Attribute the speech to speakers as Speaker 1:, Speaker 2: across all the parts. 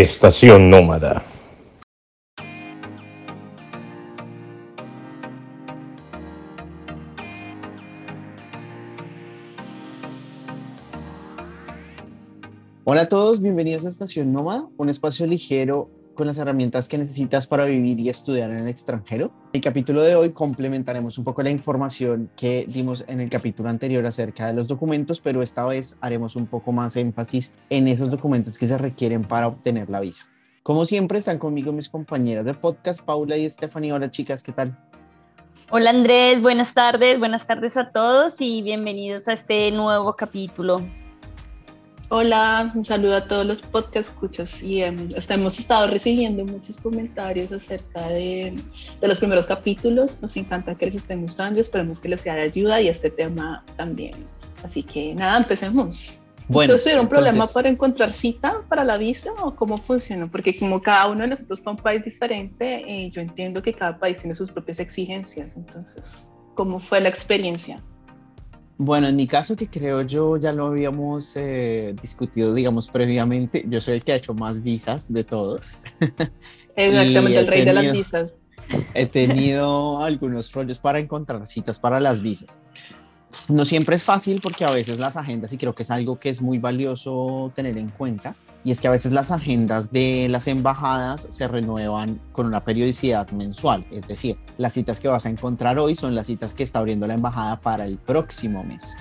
Speaker 1: Estación Nómada.
Speaker 2: Hola a todos, bienvenidos a Estación Nómada, un espacio ligero con las herramientas que necesitas para vivir y estudiar en el extranjero. En el capítulo de hoy complementaremos un poco la información que dimos en el capítulo anterior acerca de los documentos, pero esta vez haremos un poco más énfasis en esos documentos que se requieren para obtener la visa. Como siempre, están conmigo mis compañeras de podcast, Paula y Stephanie. Hola chicas, ¿qué tal?
Speaker 3: Hola Andrés, buenas tardes, buenas tardes a todos y bienvenidos a este nuevo capítulo.
Speaker 4: Hola, un saludo a todos los podcast escuchas y em, hemos estado recibiendo muchos comentarios acerca de, de, los primeros capítulos. Nos encanta que les estén gustando esperemos que les sea de ayuda y este tema también. Así que nada, empecemos. Bueno, ¿Ustedes tuvieron entonces... problema para encontrar cita para la visa o cómo funciona? Porque como cada uno de nosotros fue un país diferente, eh, yo entiendo que cada país tiene sus propias exigencias. Entonces, ¿cómo fue la experiencia?
Speaker 2: Bueno, en mi caso, que creo yo ya lo habíamos eh, discutido, digamos, previamente, yo soy el que ha hecho más visas de todos.
Speaker 4: Exactamente, el rey de las visas.
Speaker 2: He tenido algunos rollos para encontrar citas para las visas. No siempre es fácil porque a veces las agendas, y creo que es algo que es muy valioso tener en cuenta, y es que a veces las agendas de las embajadas se renuevan con una periodicidad mensual, es decir, las citas que vas a encontrar hoy son las citas que está abriendo la embajada para el próximo mes.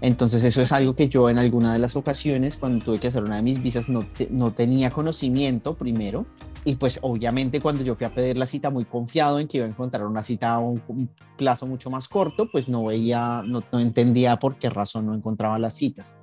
Speaker 2: Entonces eso es algo que yo en alguna de las ocasiones cuando tuve que hacer una de mis visas no, no tenía conocimiento primero y pues obviamente cuando yo fui a pedir la cita muy confiado en que iba a encontrar una cita a un, un plazo mucho más corto, pues no veía, no, no entendía por qué razón no encontraba las citas.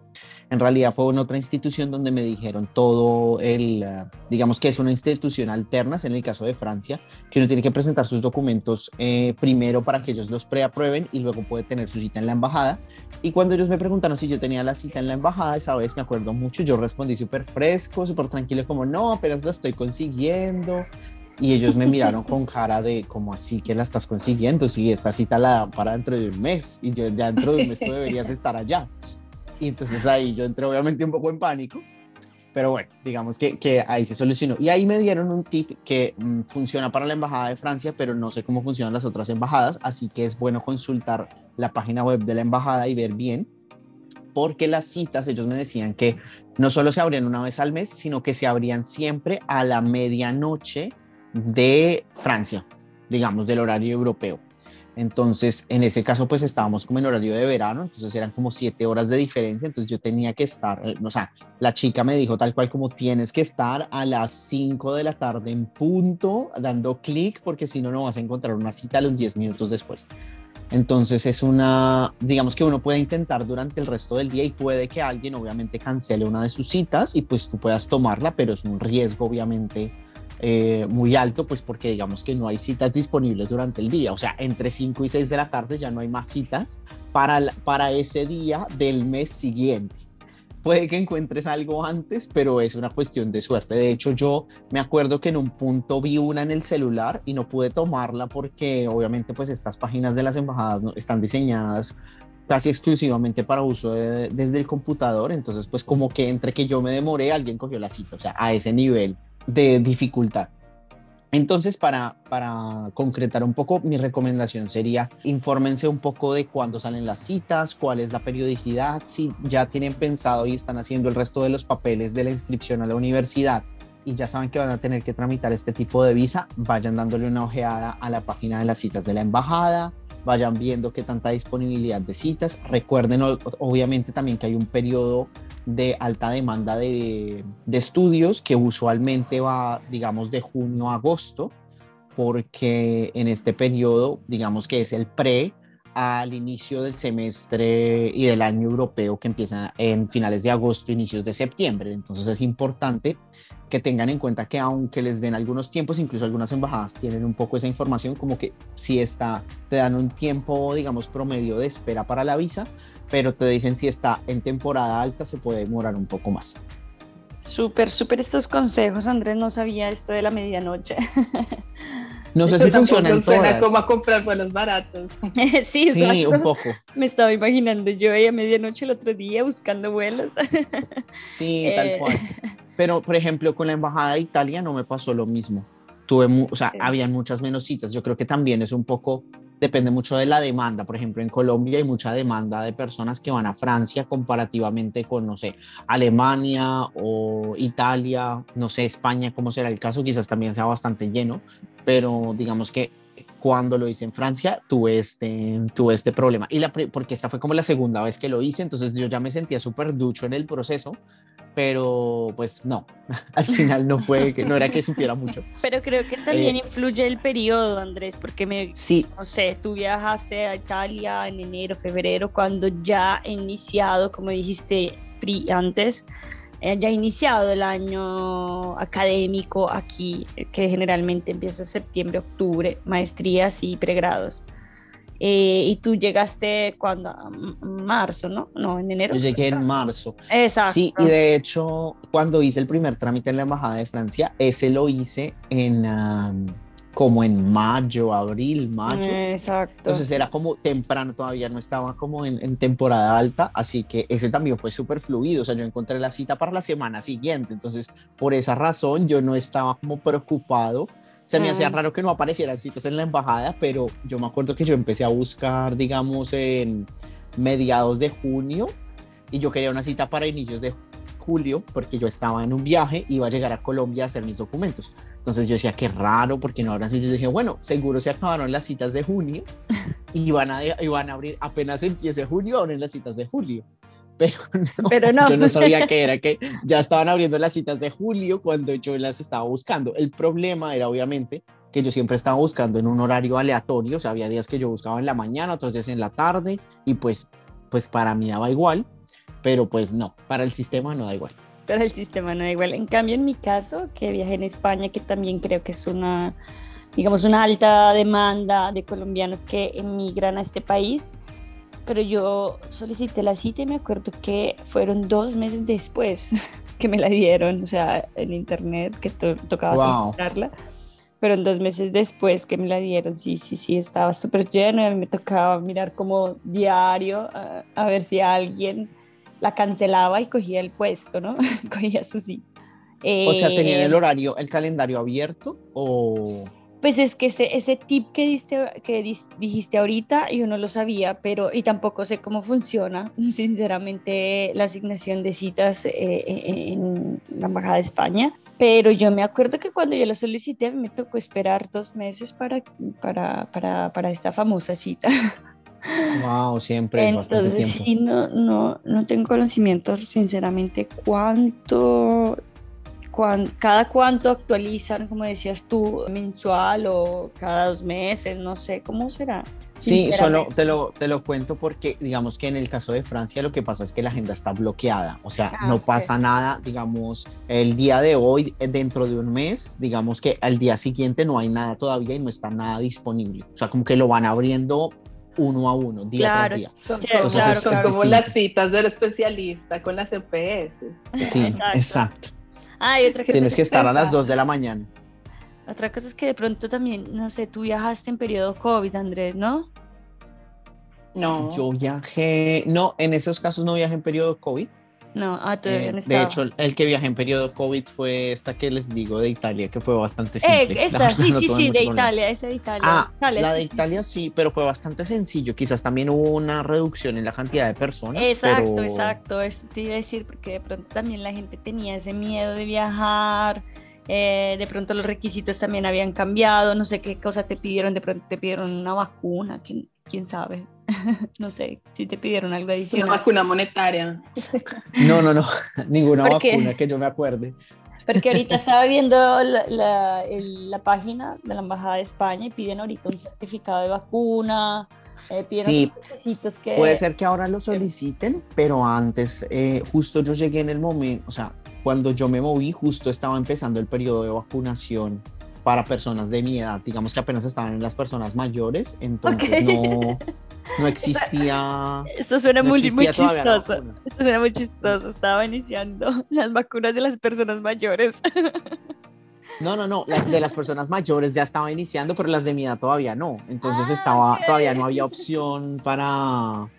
Speaker 2: En realidad fue en otra institución donde me dijeron todo el, uh, digamos que es una institución alterna, en el caso de Francia, que uno tiene que presentar sus documentos eh, primero para que ellos los preaprueben y luego puede tener su cita en la embajada. Y cuando ellos me preguntaron si yo tenía la cita en la embajada, esa vez me acuerdo mucho, yo respondí súper fresco, súper tranquilo, como no, apenas la estoy consiguiendo. Y ellos me miraron con cara de, como así que la estás consiguiendo? Si esta cita la dan para dentro de un mes y yo ya dentro de un mes tú deberías estar allá. Y entonces ahí yo entré obviamente un poco en pánico, pero bueno, digamos que, que ahí se solucionó. Y ahí me dieron un tip que mmm, funciona para la Embajada de Francia, pero no sé cómo funcionan las otras embajadas, así que es bueno consultar la página web de la embajada y ver bien, porque las citas, ellos me decían que no solo se abrían una vez al mes, sino que se abrían siempre a la medianoche de Francia, digamos, del horario europeo. Entonces, en ese caso, pues estábamos como en horario de verano, entonces eran como siete horas de diferencia, entonces yo tenía que estar, o sea, la chica me dijo tal cual como tienes que estar a las 5 de la tarde en punto, dando clic, porque si no, no vas a encontrar una cita a los 10 minutos después. Entonces es una, digamos que uno puede intentar durante el resto del día y puede que alguien obviamente cancele una de sus citas y pues tú puedas tomarla, pero es un riesgo obviamente eh, muy alto, pues porque digamos que no hay citas disponibles durante el día, o sea, entre 5 y 6 de la tarde ya no hay más citas para, para ese día del mes siguiente. Puede que encuentres algo antes, pero es una cuestión de suerte. De hecho, yo me acuerdo que en un punto vi una en el celular y no pude tomarla porque obviamente pues estas páginas de las embajadas no, están diseñadas casi exclusivamente para uso de, desde el computador. Entonces, pues como que entre que yo me demoré, alguien cogió la cita, o sea, a ese nivel de dificultad. Entonces, para, para concretar un poco, mi recomendación sería infórmense un poco de cuándo salen las citas, cuál es la periodicidad, si ya tienen pensado y están haciendo el resto de los papeles de la inscripción a la universidad y ya saben que van a tener que tramitar este tipo de visa, vayan dándole una ojeada a la página de las citas de la embajada, vayan viendo qué tanta disponibilidad de citas. Recuerden obviamente también que hay un periodo de alta demanda de, de, estudios que usualmente va, digamos, de junio a agosto, porque en este periodo, digamos que es el pre al inicio del semestre y del año europeo que empieza en finales de agosto, inicios de septiembre. Entonces es importante que tengan en cuenta que aunque les den algunos tiempos, incluso algunas embajadas tienen un poco esa información, como que si está, te dan un tiempo, digamos, promedio de espera para la visa, pero te dicen si está en temporada alta se puede demorar un poco más.
Speaker 3: Súper, súper estos consejos, Andrés, no sabía esto de la medianoche.
Speaker 2: No sé si funciona en todas.
Speaker 4: como a comprar vuelos baratos.
Speaker 3: sí,
Speaker 2: sí un poco.
Speaker 3: Me estaba imaginando yo ahí a medianoche el otro día buscando vuelos.
Speaker 2: Sí, tal cual. Pero, por ejemplo, con la Embajada de Italia no me pasó lo mismo. Tuve, o sea, había muchas menos citas. Yo creo que también es un poco, depende mucho de la demanda. Por ejemplo, en Colombia hay mucha demanda de personas que van a Francia comparativamente con, no sé, Alemania o Italia, no sé, España, como será el caso, quizás también sea bastante lleno, pero digamos que cuando lo hice en Francia tuve este, tuve este problema. Y la, porque esta fue como la segunda vez que lo hice, entonces yo ya me sentía súper ducho en el proceso, pero pues no, al final no fue, que no era que supiera mucho.
Speaker 3: Pero creo que también eh, influye el periodo, Andrés, porque me,
Speaker 2: sí.
Speaker 3: no sé, tú viajaste a Italia en enero, febrero, cuando ya he iniciado, como dijiste antes, eh, ya iniciado el año académico aquí, que generalmente empieza septiembre, octubre, maestrías y pregrados. Eh, y tú llegaste cuando, marzo, ¿no? No, en enero.
Speaker 2: Yo llegué en marzo.
Speaker 3: Exacto.
Speaker 2: Sí, y de hecho, cuando hice el primer trámite en la Embajada de Francia, ese lo hice en como en mayo, abril, mayo.
Speaker 3: Exacto.
Speaker 2: Entonces era como temprano, todavía no estaba como en, temporada alta, así que ese también fue súper fluido, o sea, yo encontré la cita para la semana siguiente, entonces por esa razón yo no estaba como preocupado. Se me hacía raro que no aparecieran citas en la embajada, pero yo me acuerdo que yo empecé a buscar, digamos, en mediados de junio y yo quería una cita para inicios de julio porque yo estaba en un viaje, iba a llegar a Colombia a hacer mis documentos. Entonces yo decía, qué raro, porque no habrán citas. Dije, bueno, seguro se acabaron las citas de junio y van a, y van a abrir, apenas empiece junio, abren las citas de julio. Pero no, Pero no, yo no sabía que era que ya estaban abriendo las citas de julio cuando yo las estaba buscando. El problema era obviamente que yo siempre estaba buscando en un horario aleatorio, o sea, había días que yo buscaba en la mañana, otros días en la tarde, y pues, pues para mí daba igual, pero pues no, para el sistema no da igual
Speaker 3: pero el sistema no da igual. En cambio, en mi caso, que viajé en España, que también creo que es una, digamos, una alta demanda de colombianos que emigran a este país, pero yo solicité la cita y me acuerdo que fueron dos meses después que me la dieron, o sea, en internet, que tocaba solicitarla. Fueron dos meses después que me la dieron, sí, sí, sí, estaba súper lleno y a mí me tocaba mirar como diario a ver si alguien la cancelaba y cogía el puesto, ¿no? cogía su sí.
Speaker 2: o sea, ¿tenían el eh, horario, el calendario abierto o...?
Speaker 3: Pues es que ese, ese tip que, diste, que dijiste ahorita yo no lo sabía, pero y tampoco sé cómo funciona, sinceramente, la asignación de citas eh, eh, en la Embajada de España. Pero yo me acuerdo que cuando yo lo solicité me tocó esperar dos meses para, para, para, para esta famosa cita.
Speaker 2: Wow, siempre bastante tiempo.
Speaker 3: Sí, no, no, no tengo conocimiento, sinceramente, cuánto, cada cuánto actualizan, como decías tú, mensual o cada dos meses, no sé, ¿cómo será?
Speaker 2: Sí, solo te lo, te lo cuento porque digamos que en el caso de Francia lo que pasa es que la agenda está bloqueada, o sea, ah, no pasa nada, digamos, el día de hoy, eh, dentro de un mes, digamos que al día siguiente no hay nada todavía y no está nada disponible, o sea, como que lo van abriendo uno a uno, día tras día.
Speaker 4: Son, como las citas del especialista con las EPS.
Speaker 2: Sí, exacto. Tienes que estar a las 2 de la mañana.
Speaker 3: Otra cosa es que de pronto también, no sé, tú viajaste en periodo COVID, Andrés, ¿no?
Speaker 2: No. Yo viajé, no, en esos casos no viajé en periodo COVID,
Speaker 3: no, ah, todavía
Speaker 2: eh, De hecho, el que viajé en periodo COVID fue esta que les digo de Italia, que fue bastante simple.
Speaker 3: Eh, esta, sí, sí, sí, de Italia, esa de Italia.
Speaker 2: Ah, la de Italia sí, pero fue bastante sencillo. Quizás también hubo una reducción en la cantidad de personas.
Speaker 3: Exacto, exacto. Eso te iba a decir, porque de pronto también la gente tenía ese miedo de viajar. Eh, de pronto los requisitos también habían cambiado. No sé qué cosa te pidieron. De pronto te pidieron una vacuna. ¿Quién, quién sabe? no sé si te pidieron algo adicional.
Speaker 4: Una vacuna monetaria.
Speaker 2: No, no, no, ninguna vacuna que yo me acuerde.
Speaker 3: Porque ahorita estaba viendo la, la, página de la Embajada de España y piden ahorita un certificado de vacuna.
Speaker 2: Eh, sí, que... puede ser que ahora lo soliciten, pero antes, eh, justo yo llegué en el momento, o sea, cuando yo me moví, justo estaba empezando el periodo de vacunación para personas de mi edad, digamos que apenas estaban en las personas mayores, entonces no, no existía.
Speaker 3: Esto suena muy, muy chistoso. Esto suena muy chistoso. Estaba iniciando las vacunas de las personas mayores.
Speaker 2: No, no, no, las de las personas mayores ya estaba iniciando, pero las de mi edad todavía no. Entonces ah, estaba, todavía no había opción para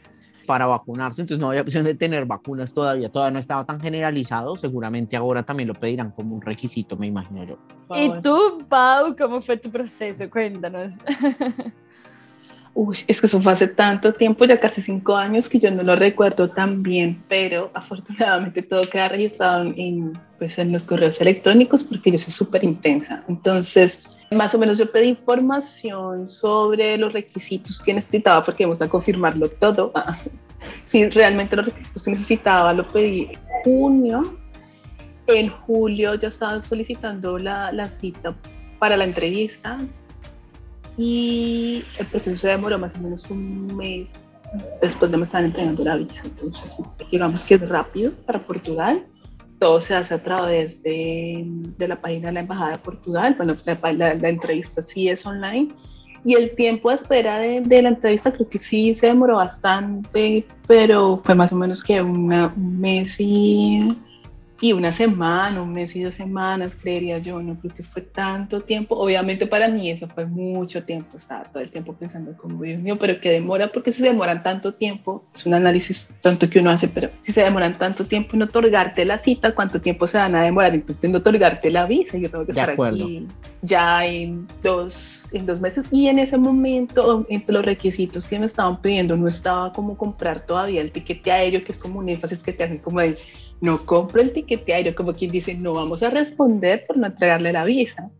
Speaker 2: para vacunarse, entonces no había opción de tener vacunas todavía, todavía no estaba tan generalizado, seguramente ahora también lo pedirán como un requisito, me imagino yo.
Speaker 3: ¿Y tú, Pau, cómo fue tu proceso? Cuéntanos.
Speaker 4: Uy, es que eso fue hace tanto tiempo, ya casi cinco años, que yo no lo recuerdo tan bien, pero afortunadamente todo queda registrado en, pues, en los correos electrónicos porque yo soy súper intensa. Entonces, más o menos yo pedí información sobre los requisitos que necesitaba porque vamos a confirmarlo todo. si realmente los requisitos que necesitaba lo pedí en junio. En julio ya estaba solicitando la cita para la entrevista y el proceso se demoró más o menos un mes después de me estar entregando la visa. Entonces, digamos que es rápido para Portugal. Todo se hace a través de, de la página de la Embajada de Portugal. Bueno, la, la, entrevista sí es online. Y el tiempo de espera de, de, la entrevista creo que sí se demoró bastante, pero fue más o menos que una, un mes y y una semana, un mes y dos semanas, creería yo, no creo que fue tanto tiempo. Obviamente para mí eso fue mucho tiempo, estaba todo el tiempo pensando como Dios mío, pero que demora, porque si se demoran tanto tiempo, es un análisis tanto que uno hace, pero si se demoran tanto tiempo en otorgarte la cita, ¿cuánto tiempo se van a demorar entonces en otorgarte la visa? Yo tengo que estar aquí ya en dos en dos meses y en ese momento entre los requisitos que me estaban pidiendo no estaba como comprar todavía el tiquete aéreo que es como un énfasis que te hacen como de no compro el tiquete aéreo como quien dice no vamos a responder por no entregarle la visa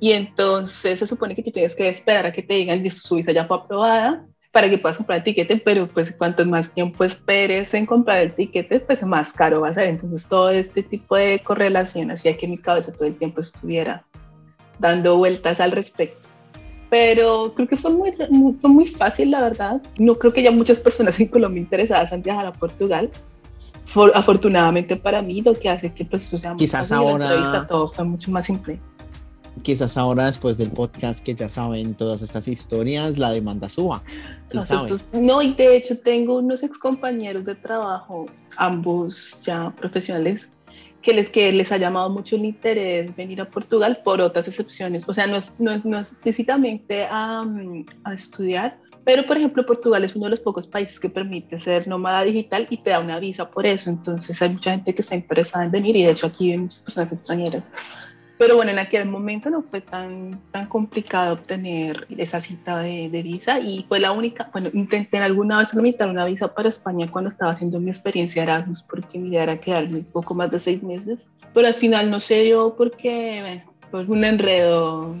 Speaker 4: y entonces se supone que tú tienes que esperar a que te digan que su visa ya fue aprobada para que puedas comprar el tiquete, pero pues cuanto más tiempo esperes en comprar el tiquete, pues más caro va a ser. Entonces todo este tipo de correlación hacía que mi cabeza todo el tiempo estuviera dando vueltas al respecto pero creo que fue muy, fue muy fácil, la verdad. No creo que haya muchas personas en Colombia interesadas en viajar a Portugal. For, afortunadamente para mí, lo que hace que el proceso sea
Speaker 2: Quizás ahora,
Speaker 4: todo fue mucho más simple.
Speaker 2: Quizás ahora, después del podcast, que ya saben todas estas historias, la demanda suba.
Speaker 4: no, y de hecho tengo unos ex compañeros de trabajo, ambos ya profesionales, que les, que les ha llamado mucho el interés venir a Portugal por otras excepciones. O sea, no es, no es, no es explícitamente a, a, estudiar, pero por ejemplo Portugal es uno de los pocos países que permite ser nómada digital y te da una visa por eso. Entonces hay mucha gente que está interesada en venir y de hecho aquí hay muchas personas extranjeras. Pero bueno, en aquel momento no fue tan, tan complicado obtener esa cita de, de, visa y fue la única, bueno, intenté alguna vez tramitar una visa para España cuando estaba haciendo mi experiencia Erasmus porque mi idea era quedarme un poco más de seis meses, pero al final no se dio porque bueno, fue un enredo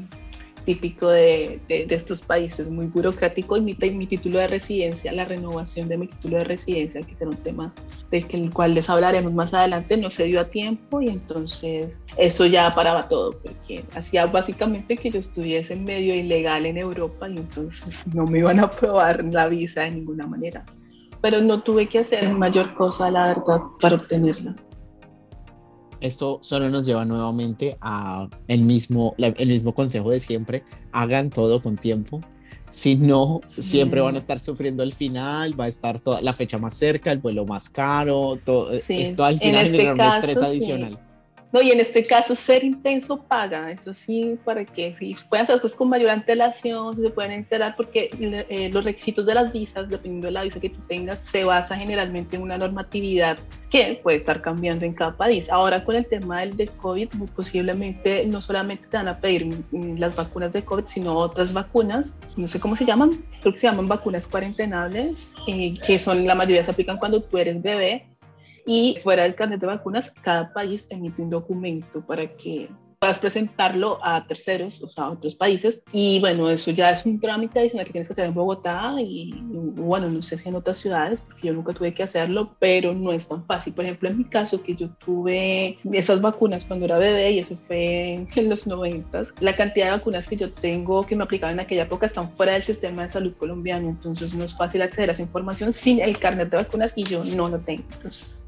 Speaker 4: típico de, de, estos países, muy burocrático, y mi, mi, título de residencia, la renovación de mi título de residencia, que será un tema del el cual les hablaremos más adelante, no se dio a tiempo y entonces eso ya paraba todo, porque hacía básicamente que yo estuviese en medio ilegal en Europa y entonces no me iban a aprobar la visa de ninguna manera. Pero no tuve que hacer mayor cosa, la verdad, para obtenerla
Speaker 2: esto solo nos lleva nuevamente a el mismo, el mismo consejo de siempre, hagan todo con tiempo. Si no, siempre van a estar sufriendo el final, va a estar toda la fecha más cerca, el vuelo más caro, todo esto al final este un estrés adicional.
Speaker 4: No, y en este caso ser intenso paga, eso sí, para que si puedan hacer cosas con mayor antelación, se pueden enterar, porque eh, los requisitos de las visas, dependiendo de la visa que tú tengas, se basa generalmente en una normatividad que puede estar cambiando en cada país. Ahora con el tema del de COVID, muy posiblemente no solamente te van a pedir las vacunas de COVID, sino otras vacunas, no sé cómo se llaman, creo que se llaman vacunas cuarentenables, eh, que son la mayoría se aplican cuando tú eres bebé y fuera del carnet de vacunas, cada país emite un documento para que puedas presentarlo a terceros, o sea, a otros países. Y bueno, eso ya es un trámite adicional que tienes que hacer en Bogotá y bueno, no sé si en otras ciudades, porque yo nunca tuve que hacerlo, pero no es tan fácil. Por ejemplo, en mi caso, que yo tuve esas vacunas cuando era bebé y eso fue en los 90, la cantidad de vacunas que yo tengo que me aplicaban en aquella época están fuera del sistema de salud colombiano, entonces no es fácil acceder a esa información sin el carnet de vacunas y yo no lo tengo. Entonces,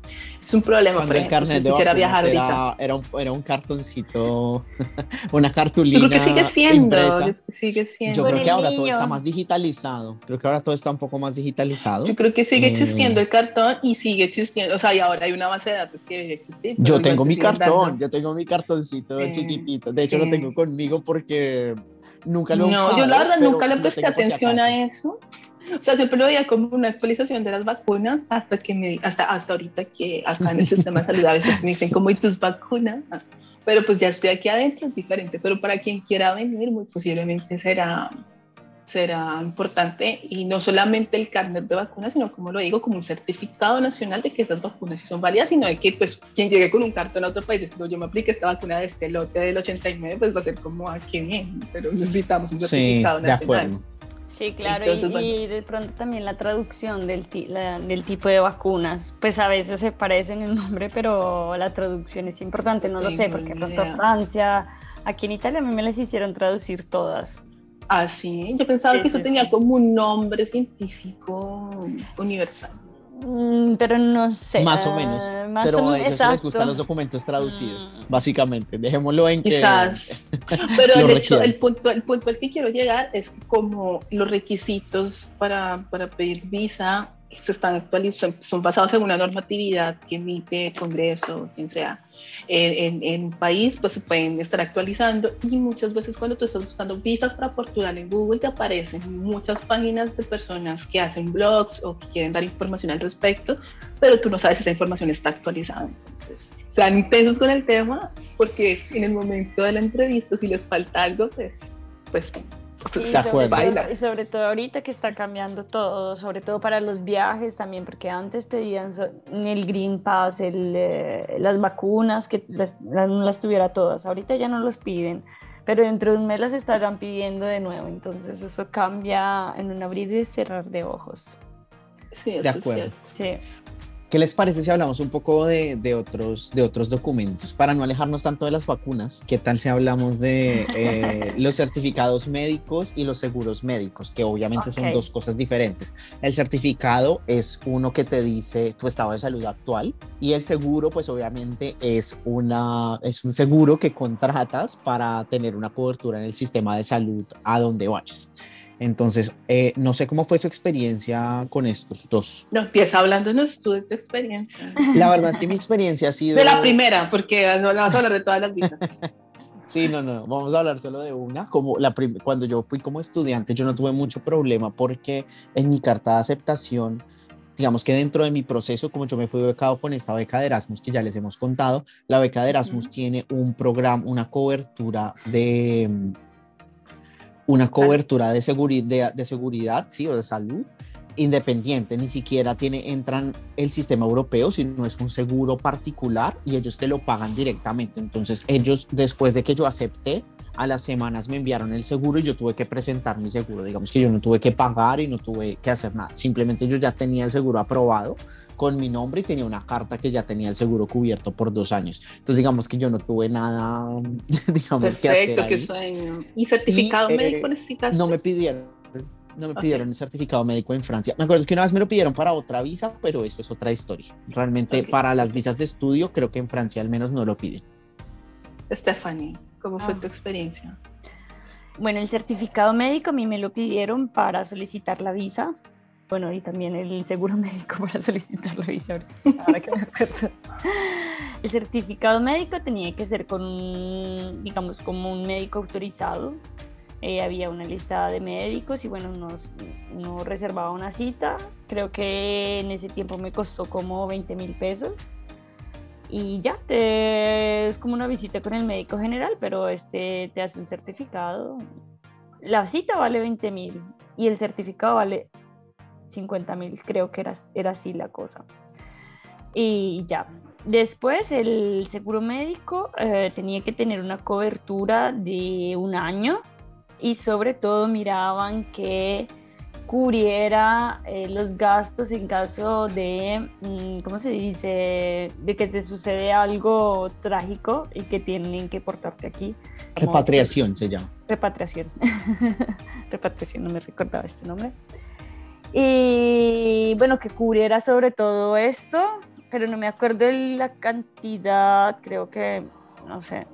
Speaker 4: es un problema.
Speaker 2: Cuando el carnet de viajar era, era, un, era un cartoncito, una cartulina. Yo
Speaker 4: creo que sigue siendo. Sigue siendo.
Speaker 2: Yo creo que ahora todo está más digitalizado. Creo que ahora todo está un poco más digitalizado.
Speaker 4: Yo creo que sigue eh, existiendo el cartón y sigue existiendo. O sea, y ahora hay una base de datos que debe existir.
Speaker 2: Yo tengo mi cartón, yo tengo mi cartoncito eh, chiquitito. De hecho, lo tengo conmigo porque nunca lo he
Speaker 4: No, yo la verdad nunca le presté atención a eso O sea, siempre lo veía como una actualización de las vacunas hasta que me, hasta, hasta ahorita que acá en el sistema de salud a veces me dicen como, ¿y tus vacunas? Ah, pero pues ya estoy aquí adentro, es diferente. Pero para quien quiera venir, muy posiblemente será, será importante y no solamente el carnet de vacunas, sino como lo digo, como un certificado nacional de que esas vacunas sí son válidas, sino de que pues quien llegue con un cartón a otro país diciendo yo me apliqué esta vacuna de este lote del 89, pues va a ser como, ah, qué bien, pero necesitamos un certificado
Speaker 2: sí,
Speaker 4: nacional.
Speaker 2: De acuerdo.
Speaker 3: Sí, claro, y, de pronto también la traducción del, del tipo de vacunas, pues a veces se parecen el nombre, pero la traducción es importante, no lo sé, porque pronto Francia, aquí en Italia a mí me las hicieron traducir todas.
Speaker 4: Ah, sí, yo pensaba que eso tenía como un nombre científico universal.
Speaker 3: Mm, pero no sé.
Speaker 2: Más o menos.
Speaker 3: Ah, más
Speaker 2: pero
Speaker 3: o
Speaker 2: a ellos les gustan los documentos traducidos,
Speaker 3: Mm.
Speaker 2: básicamente. Dejémoslo en que.
Speaker 4: Quizás. Pero el, hecho, el, punto, el punto al que quiero llegar es que como los requisitos para, para pedir visa se están actualizando, son basados en una normatividad que emite el Congreso, quien sea, en, en, en país, pues se pueden estar actualizando y muchas veces cuando tú estás buscando visas para Portugal en Google te aparecen muchas páginas de personas que hacen blogs o que quieren dar información al respecto, pero tú no sabes si esa información está actualizada. Entonces, sean intensos con el tema porque en el momento de la entrevista, si les falta algo, pues, pues
Speaker 3: Sí, sobre todo- y sobre todo ahorita que está cambiando todo, sobre todo para los viajes también, porque antes pedían el Green Pass, el, eh, las vacunas, que las, las, no las tuviera todas. Ahorita ya no los piden, pero dentro de un mes las estarán pidiendo de nuevo. Entonces eso cambia en un abrir y cerrar de ojos.
Speaker 4: sí, eso
Speaker 2: De
Speaker 4: es
Speaker 2: acuerdo.
Speaker 4: cierto.
Speaker 3: Sí.
Speaker 2: ¿Qué les parece si hablamos un poco de, de otros, de otros documentos? Para no alejarnos tanto de las vacunas, ¿qué tal si hablamos de eh, los certificados médicos y los seguros médicos? Que obviamente son
Speaker 3: Ok.
Speaker 2: dos cosas diferentes. El certificado es uno que te dice tu estado de salud actual y el seguro, pues obviamente es, una, es un seguro que contratas para tener una cobertura en el sistema de salud a donde vayas. Entonces, eh, no sé cómo fue su experiencia con estos dos.
Speaker 4: No, empieza hablándonos tú de tu experiencia.
Speaker 2: La verdad es que mi experiencia ha sido...
Speaker 4: De la primera, porque no vas a hablar de todas las visas.
Speaker 2: Sí, no, no, vamos a hablar solo de una. Como la cuando yo fui como estudiante, yo no tuve mucho problema porque en mi carta de aceptación, digamos que dentro de mi proceso, como yo me fui becado con esta beca de Erasmus que ya les hemos contado, la beca de Erasmus tiene un programa, una cobertura de una cobertura de, seguri- de, de seguridad, sí, o de salud independiente, ni siquiera tiene, entran el sistema europeo, sino es un seguro particular y ellos te lo pagan directamente. Entonces ellos, después de que yo acepté, a las semanas me enviaron el seguro y yo tuve que presentar mi seguro. Digamos que yo no tuve que pagar y no tuve que hacer nada. Simplemente yo ya tenía el seguro aprobado con mi nombre y tenía una carta que ya tenía el seguro cubierto por dos años. Entonces digamos que yo no tuve nada, digamos, que hacer
Speaker 4: Perfecto, qué sueño. ¿Y certificado
Speaker 2: Y, eh,
Speaker 4: médico necesitas?
Speaker 2: No me pidieron, no me
Speaker 4: Ok.
Speaker 2: pidieron el certificado médico en Francia. Me acuerdo que una vez me lo pidieron para otra visa, pero eso es otra historia. Realmente para las visas de estudio creo que en Francia al menos no lo piden.
Speaker 4: Stephanie, ¿cómo fue
Speaker 3: Ah.
Speaker 4: tu experiencia?
Speaker 3: Bueno, el certificado médico a mí me lo pidieron para solicitar la visa. Bueno, y también el seguro médico para solicitar la visa. ahora- que me acuerdo. El certificado médico tenía que ser con, un, digamos, como un médico autorizado. Eh, había una lista de médicos y bueno, nos, reservaba una cita. Creo que en ese tiempo me costó como 20 mil pesos. Y ya, te- es como una visita con el médico general, pero este te hace un certificado. La cita vale 20 mil y el certificado vale 50 mil, creo que era, era así la cosa. Y ya, después el seguro médico eh, tenía que tener una cobertura de un año y sobre todo miraban que cubriera eh, los gastos en caso de, mm, ¿cómo se dice?, de que te sucede algo trágico y que tienen que portarte aquí.
Speaker 2: Repatriación se llama.
Speaker 3: Repatriación. Repatriación, no me recordaba este nombre. Y bueno, que cubriera sobre todo esto, pero no me acuerdo de la cantidad, creo que, no sé,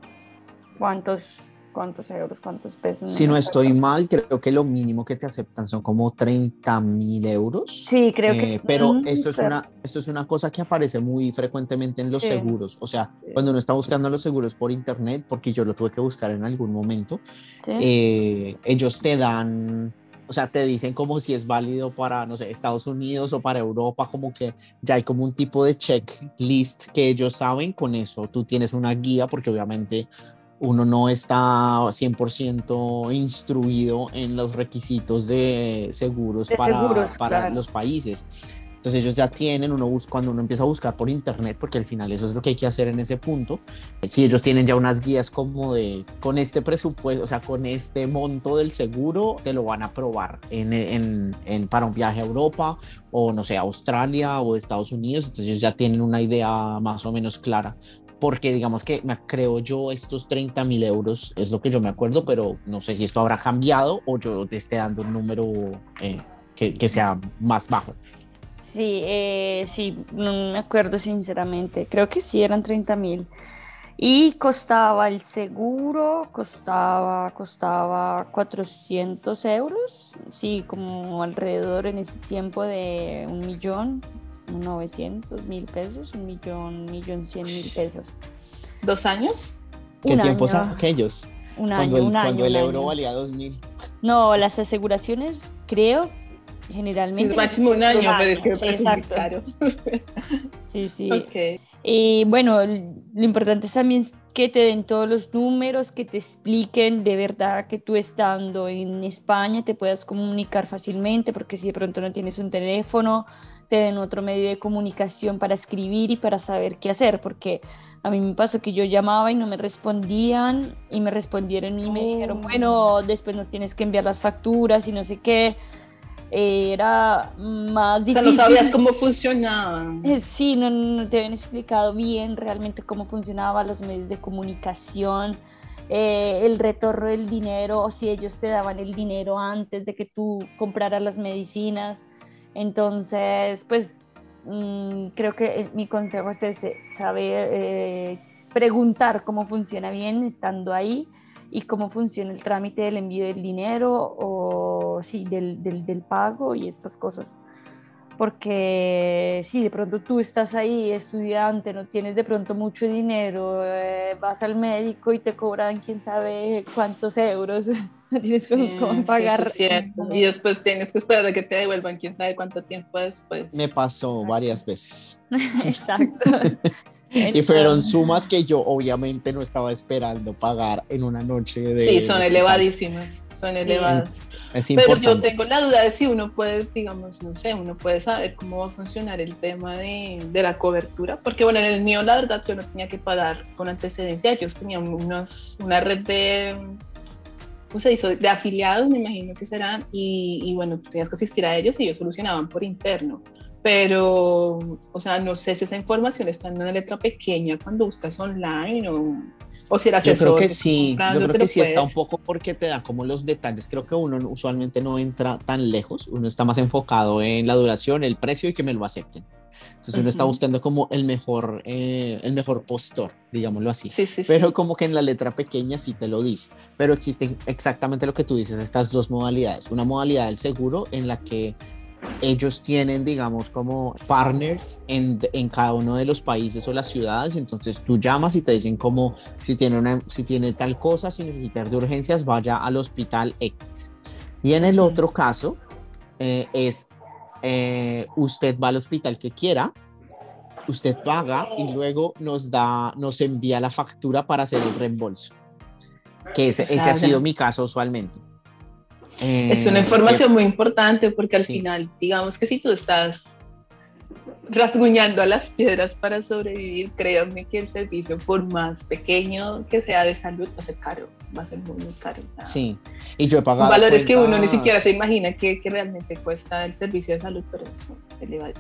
Speaker 3: cuántos, cuántos euros, cuántos pesos.
Speaker 2: Si no estoy mal, creo que lo mínimo que te aceptan son como 30 mil euros.
Speaker 3: Sí, creo que
Speaker 2: Eh, pero
Speaker 3: Mm,
Speaker 2: esto es,
Speaker 3: pero-
Speaker 2: una, esto es una cosa que aparece muy frecuentemente en los
Speaker 3: Sí.
Speaker 2: seguros. O sea,
Speaker 3: Sí.
Speaker 2: cuando uno está buscando los seguros por internet, porque yo lo tuve que buscar en algún momento,
Speaker 3: Sí.
Speaker 2: eh, ellos te dan o sea, te dicen como si es válido para, no sé, Estados Unidos o para Europa, como que ya hay como un tipo de checklist que ellos saben con eso. Tú tienes una guía porque obviamente uno no está 100% instruido en los requisitos de seguros para, para los países. Entonces ellos ya tienen, uno busca, cuando uno empieza a buscar por internet, porque al final eso es lo que hay que hacer en ese punto, si ellos tienen ya unas guías como de, con este presupuesto, o sea, con este monto del seguro, te lo van a aprobar en, en, en para un viaje a Europa o no sé, Australia o Estados Unidos, entonces ya tienen una idea más o menos clara porque digamos que me creo yo estos 30 mil euros es lo que yo me acuerdo, pero no sé si esto habrá cambiado o yo te esté dando un número eh, que, que, sea más bajo.
Speaker 3: Sí, eh, sí, no me acuerdo sinceramente. Creo que sí eran 30 mil. Y costaba el seguro, costaba, costaba 400 euros, sí, como alrededor en ese tiempo de un millón, 900 mil pesos, un millón, millón cien mil pesos.
Speaker 4: ¿Dos años?
Speaker 2: ¿Qué tiempos aquellos?
Speaker 3: Un
Speaker 2: año,
Speaker 3: cuando el,
Speaker 2: cuando el euro valía dos mil.
Speaker 3: No, las aseguraciones creo generalmente.
Speaker 4: Sí, máximo un año, pero es que me parece muy caro.
Speaker 3: sí, sí. Y bueno, lo importante es también que te den todos los números, que te expliquen de verdad que tú estando en España te puedas comunicar fácilmente, porque si de pronto no tienes un teléfono, te den otro medio de comunicación para escribir y para saber qué hacer, porque a mí me pasó que yo llamaba y no me respondían y me respondieron y me dijeron, oh. bueno, después nos tienes que enviar las facturas y no sé qué era más difícil.
Speaker 4: O sea, no sabías cómo funcionaba.
Speaker 3: Eh, sí, no, te habían explicado bien realmente cómo funcionaban los medios de comunicación, eh, el retorno del dinero, o si ellos te daban el dinero antes de que tú compraras las medicinas. Entonces, pues mm, creo que mi consejo es ese, saber eh, preguntar cómo funciona bien estando ahí y cómo funciona el trámite del envío del dinero o sí, del, del, del pago y estas cosas. Porque si de pronto tú estás ahí, estudiante, no tienes de pronto mucho dinero, eh, vas al médico y te cobran quién sabe cuántos euros, no tienes cómo, pagar.
Speaker 4: Y después tienes que esperar a que te devuelvan quién sabe cuánto tiempo después.
Speaker 2: Me pasó varias veces.
Speaker 3: Exacto.
Speaker 2: y fueron sumas que yo obviamente no estaba esperando pagar en una noche de...
Speaker 4: Sí, son elevadísimas, son elevadas. Pero yo tengo la duda de si uno puede, digamos, no sé, uno puede saber cómo va a funcionar el tema de, de la cobertura, porque bueno, en el mío la verdad yo no tenía que pagar con antecedencia, ellos tenían unos, una red de, ¿cómo se hizo? De afiliados, me imagino que serán, y, y bueno, tenías que asistir a ellos y ellos solucionaban por interno pero, o sea, no sé si esa información está en una letra pequeña cuando buscas online o, o si era
Speaker 2: asesor. Yo creo que sí, yo creo que sí está un poco porque te da como los detalles. Creo que uno usualmente no entra tan lejos, uno está más enfocado en la duración, el precio y que me lo acepten. Entonces uno está buscando como el mejor, eh, el mejor postor, digámoslo así.
Speaker 4: Sí, sí,
Speaker 2: Pero como que en la letra pequeña sí te lo dice. Pero existen exactamente lo que tú dices, estas dos modalidades. Una modalidad del seguro en la que ellos tienen, digamos, como partners en, en, cada uno de los países o las ciudades, entonces tú llamas y te dicen como si tiene, una, si tiene tal cosa, si necesita de urgencias, vaya al hospital X. Y en el otro caso eh, es, eh, usted va al hospital que quiera, usted paga y luego nos da, nos envía la factura para hacer el reembolso. Que ese, ese ha sido mi caso usualmente
Speaker 4: es una eh, información muy importante porque al final, digamos que si tú estás rasguñando a las piedras para sobrevivir, créanme que el servicio, por más pequeño que sea de salud, va a ser caro, va a ser muy, muy caro.
Speaker 2: sí, y yo he pagado.
Speaker 4: Valores que uno ni siquiera se imagina que, que, realmente cuesta el servicio de salud, pero son elevados.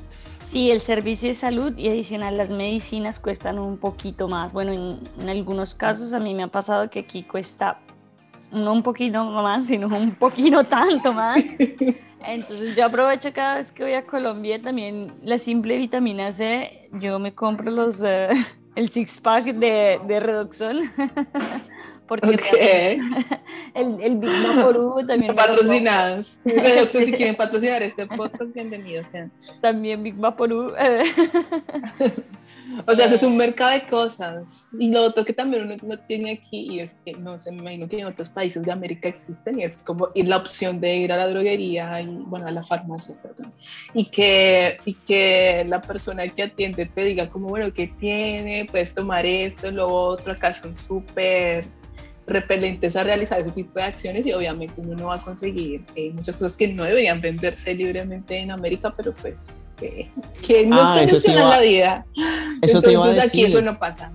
Speaker 3: Sí, el servicio de salud y adicional las medicinas cuestan un poquito más. Bueno, en, en algunos casos a mí me ha pasado que aquí cuesta no un poquito más, sino un poquito tanto más. Entonces yo aprovecho cada vez que voy a Colombia también la simple vitamina C, yo me compro los, eh, el six pack de, de Porque el, el Big Vaporú también.
Speaker 4: Patrocinados. si quieren patrocinar este podcast, bienvenidos sean.
Speaker 3: También Big Vaporú.
Speaker 4: o sea, es un mercado de cosas. Y lo otro que también uno no tiene aquí, y es que no sé, me imagino que en otros países de América existen, y es como ir la opción de ir a la droguería y, bueno, a la farmacia, perdón. Y que, y que la persona que atiende te diga, como, bueno, ¿qué tiene? Puedes tomar esto, lo otro. Acá son súper repelentes a realizar ese tipo de acciones y obviamente uno no va a conseguir eh, muchas cosas que no deberían venderse libremente en América, pero pues eh, que no ah, solucionan la vida.
Speaker 2: Eso te iba a decir.
Speaker 4: aquí eso no pasa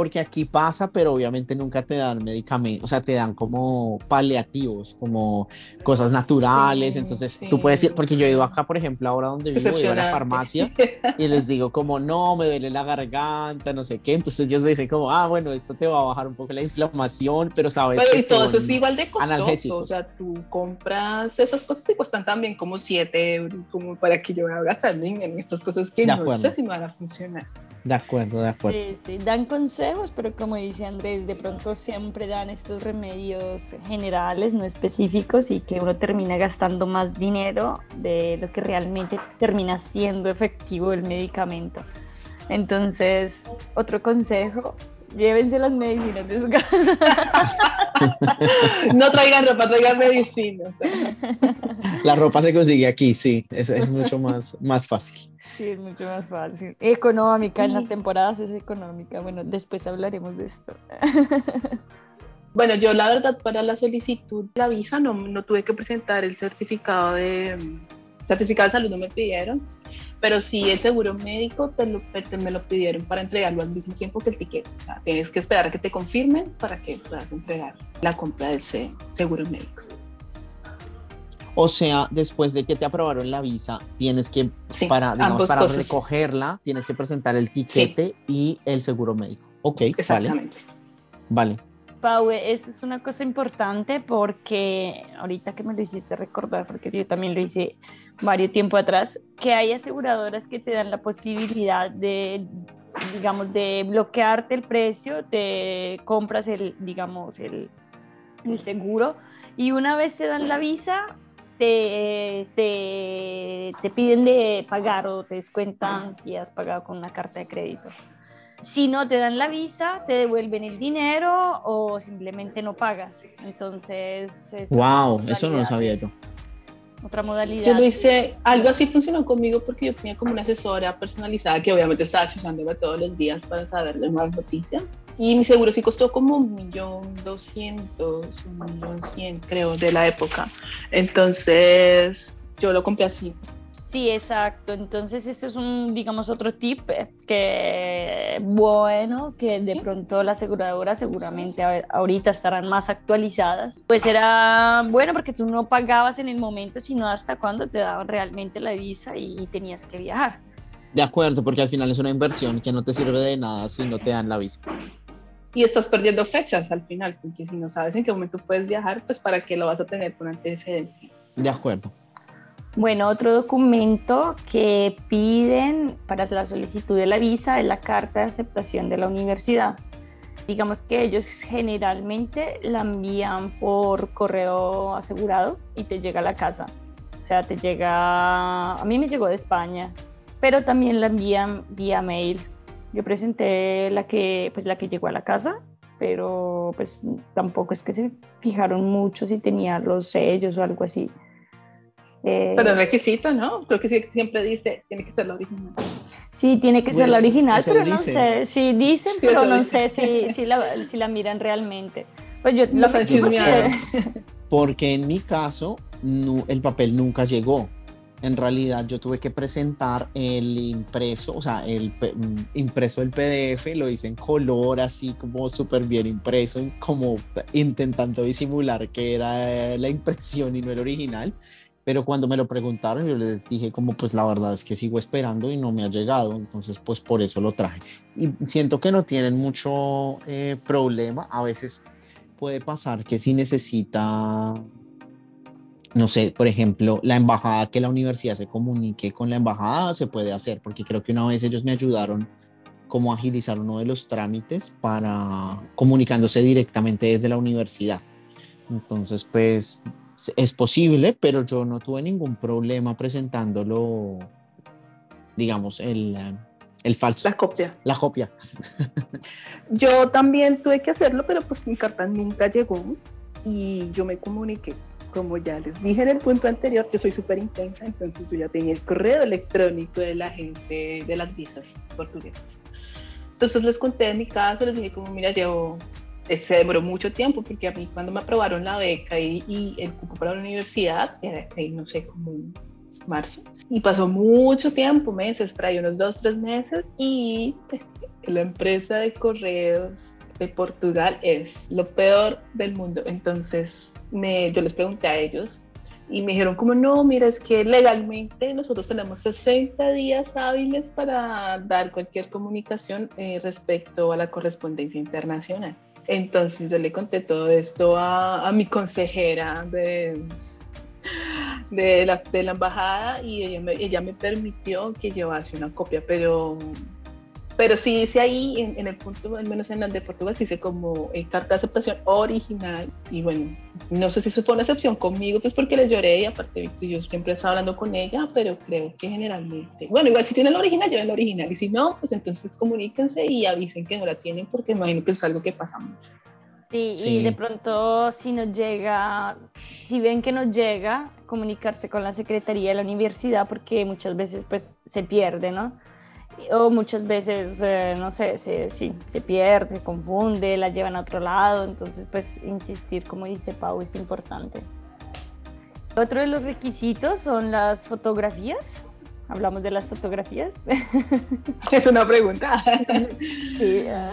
Speaker 2: porque aquí pasa, pero obviamente nunca te dan medicamentos, o sea, te dan como paliativos, como cosas naturales, entonces tú puedes ir, porque yo he ido acá, por ejemplo, ahora donde vivo, voy a la farmacia y les digo como, no, me duele la garganta, no sé qué, entonces ellos me dicen como, ah, bueno, esto te va a bajar un poco la inflamación, pero sabes
Speaker 4: pero y todo eso es igual de costoso, o sea, tú compras esas cosas y cuestan también como 7 euros, como para que yo me haga gastar en estas cosas que no sé si me van a funcionar.
Speaker 2: De acuerdo, de acuerdo.
Speaker 3: Sí, sí, dan consejos, pero como dice Andrés, de pronto siempre dan estos remedios generales, no específicos, y que uno termina gastando más dinero de lo que realmente termina siendo efectivo el medicamento. Entonces, otro consejo, llévense las medicinas de su casa.
Speaker 4: no traigan ropa, traigan medicina.
Speaker 2: La ropa se consigue aquí, sí, es, es mucho más, más fácil.
Speaker 3: Sí, es mucho más fácil. Económica, en las temporadas es económica. Bueno, después hablaremos de esto.
Speaker 4: Bueno, yo la verdad para la solicitud de la visa no, no tuve que presentar el certificado de certificado de salud, no me pidieron, pero sí el seguro médico te lo, me lo pidieron para entregarlo al mismo tiempo que el ticket. O sea, tienes que esperar a que te confirmen para que puedas entregar la compra del seguro médico.
Speaker 2: O sea, después de que te aprobaron la visa, tienes que, para, para recogerla, tienes que presentar el tiquete y el seguro médico. Ok, Exactamente. Vale.
Speaker 3: Pau, esta es una cosa importante porque ahorita que me lo hiciste recordar, porque yo también lo hice varios tiempo atrás, que hay aseguradoras que te dan la posibilidad de, digamos, de bloquearte el precio, te compras el, digamos, el, el seguro y una vez te dan la visa, te, te, piden de pagar o te descuentan si has pagado con una carta de crédito. Si no te dan la visa, te devuelven el dinero o simplemente no pagas. Entonces...
Speaker 2: ¡Wow! Eso no lo sabía yo
Speaker 3: otra modalidad.
Speaker 4: Yo lo hice, algo así funcionó conmigo porque yo tenía como una asesora personalizada que obviamente estaba chusándome todos los días para saber de nuevas noticias. Y mi seguro sí costó como un millón doscientos, un millón cien, creo, de la época. Entonces, yo lo compré así.
Speaker 3: Sí, exacto. Entonces, este es un, digamos, otro tip que bueno, que de pronto las aseguradoras seguramente ahorita estarán más actualizadas. Pues era bueno porque tú no pagabas en el momento, sino hasta cuando te daban realmente la visa y, tenías que viajar.
Speaker 2: De acuerdo, porque al final es una inversión que no te sirve de nada si no te dan la visa.
Speaker 4: Y estás perdiendo fechas al final, porque si no sabes en qué momento puedes viajar, pues para qué lo vas a tener con antecedencia.
Speaker 2: De acuerdo.
Speaker 3: Bueno, otro documento que piden para la solicitud de la visa es la carta de aceptación de la universidad. Digamos que ellos generalmente la envían por correo asegurado y te llega a la casa. O sea, te llega, a mí me llegó de España, pero también la envían vía mail. Yo presenté la que, pues la que llegó a la casa, pero pues tampoco es que se fijaron mucho si tenía los sellos o algo así.
Speaker 4: Eh, pero es requisito, ¿no? Creo que siempre dice, tiene que ser la original.
Speaker 3: Sí, tiene que ser la pues, original, pero no sé. Sí, dicen, pero no sé si, si, la, si, la, miran realmente. Pues yo
Speaker 4: lo sé
Speaker 2: Porque en mi caso, el papel nunca llegó. En realidad yo tuve que presentar el impreso, o sea, el mm, impreso del PDF, lo hice en color, así como súper bien impreso, como intentando disimular que era la impresión y no el original. Pero cuando me lo preguntaron, yo les dije como pues la verdad es que sigo esperando y no me ha llegado, entonces pues por eso lo traje. Y siento que no tienen mucho eh, problema, a veces puede pasar que si necesita, no sé, por ejemplo, la embajada, que la universidad se comunique con la embajada, se puede hacer, porque creo que una vez ellos me ayudaron cómo agilizar uno de los trámites para comunicándose directamente desde la universidad. Entonces, pues es posible, pero yo no tuve ningún problema presentándolo, digamos, el, el falso.
Speaker 4: La copia.
Speaker 2: La copia.
Speaker 4: yo también tuve que hacerlo, pero pues mi carta nunca llegó y yo me comuniqué. Como ya les dije en el punto anterior, yo soy súper intensa, entonces yo ya tenía el correo electrónico de la gente de las visas portuguesas. Entonces les conté de mi caso, les dije como, mira, llevo se demoró mucho tiempo porque a mí cuando me aprobaron la beca y, el cupo para la universidad, era, no sé, como marzo, y pasó mucho tiempo, meses, para ahí unos dos, tres meses, y la empresa de correos de Portugal es lo peor del mundo. Entonces me, yo les pregunté a ellos y me dijeron como no, mira, es que legalmente nosotros tenemos 60 días hábiles para dar cualquier comunicación eh, respecto a la correspondencia internacional. Entonces yo le conté todo esto a, mi consejera de, de, la, de la embajada y ella me, ella me permitió que llevase una copia, pero pero sí dice ahí, en, el punto, al menos en el de Portugal, dice como eh, carta de aceptación original. Y bueno, no sé si eso fue una excepción conmigo, pues porque les lloré y aparte yo siempre estaba hablando con ella, pero creo que generalmente, bueno, igual si tienen la original, lleven la original. Y si no, pues entonces comuníquense y avisen que no la tienen porque imagino que es algo que pasa mucho.
Speaker 3: Sí, y de pronto si nos llega, si ven que nos llega, comunicarse con la secretaría de la universidad porque muchas veces pues se pierde, ¿no? O muchas veces, eh, no sé, se, sí, se pierde, se confunde, la llevan a otro lado, entonces pues insistir, como dice Pau, es importante. Otro de los requisitos son las fotografías. Hablamos de las fotografías.
Speaker 4: Es una pregunta. Sí, ah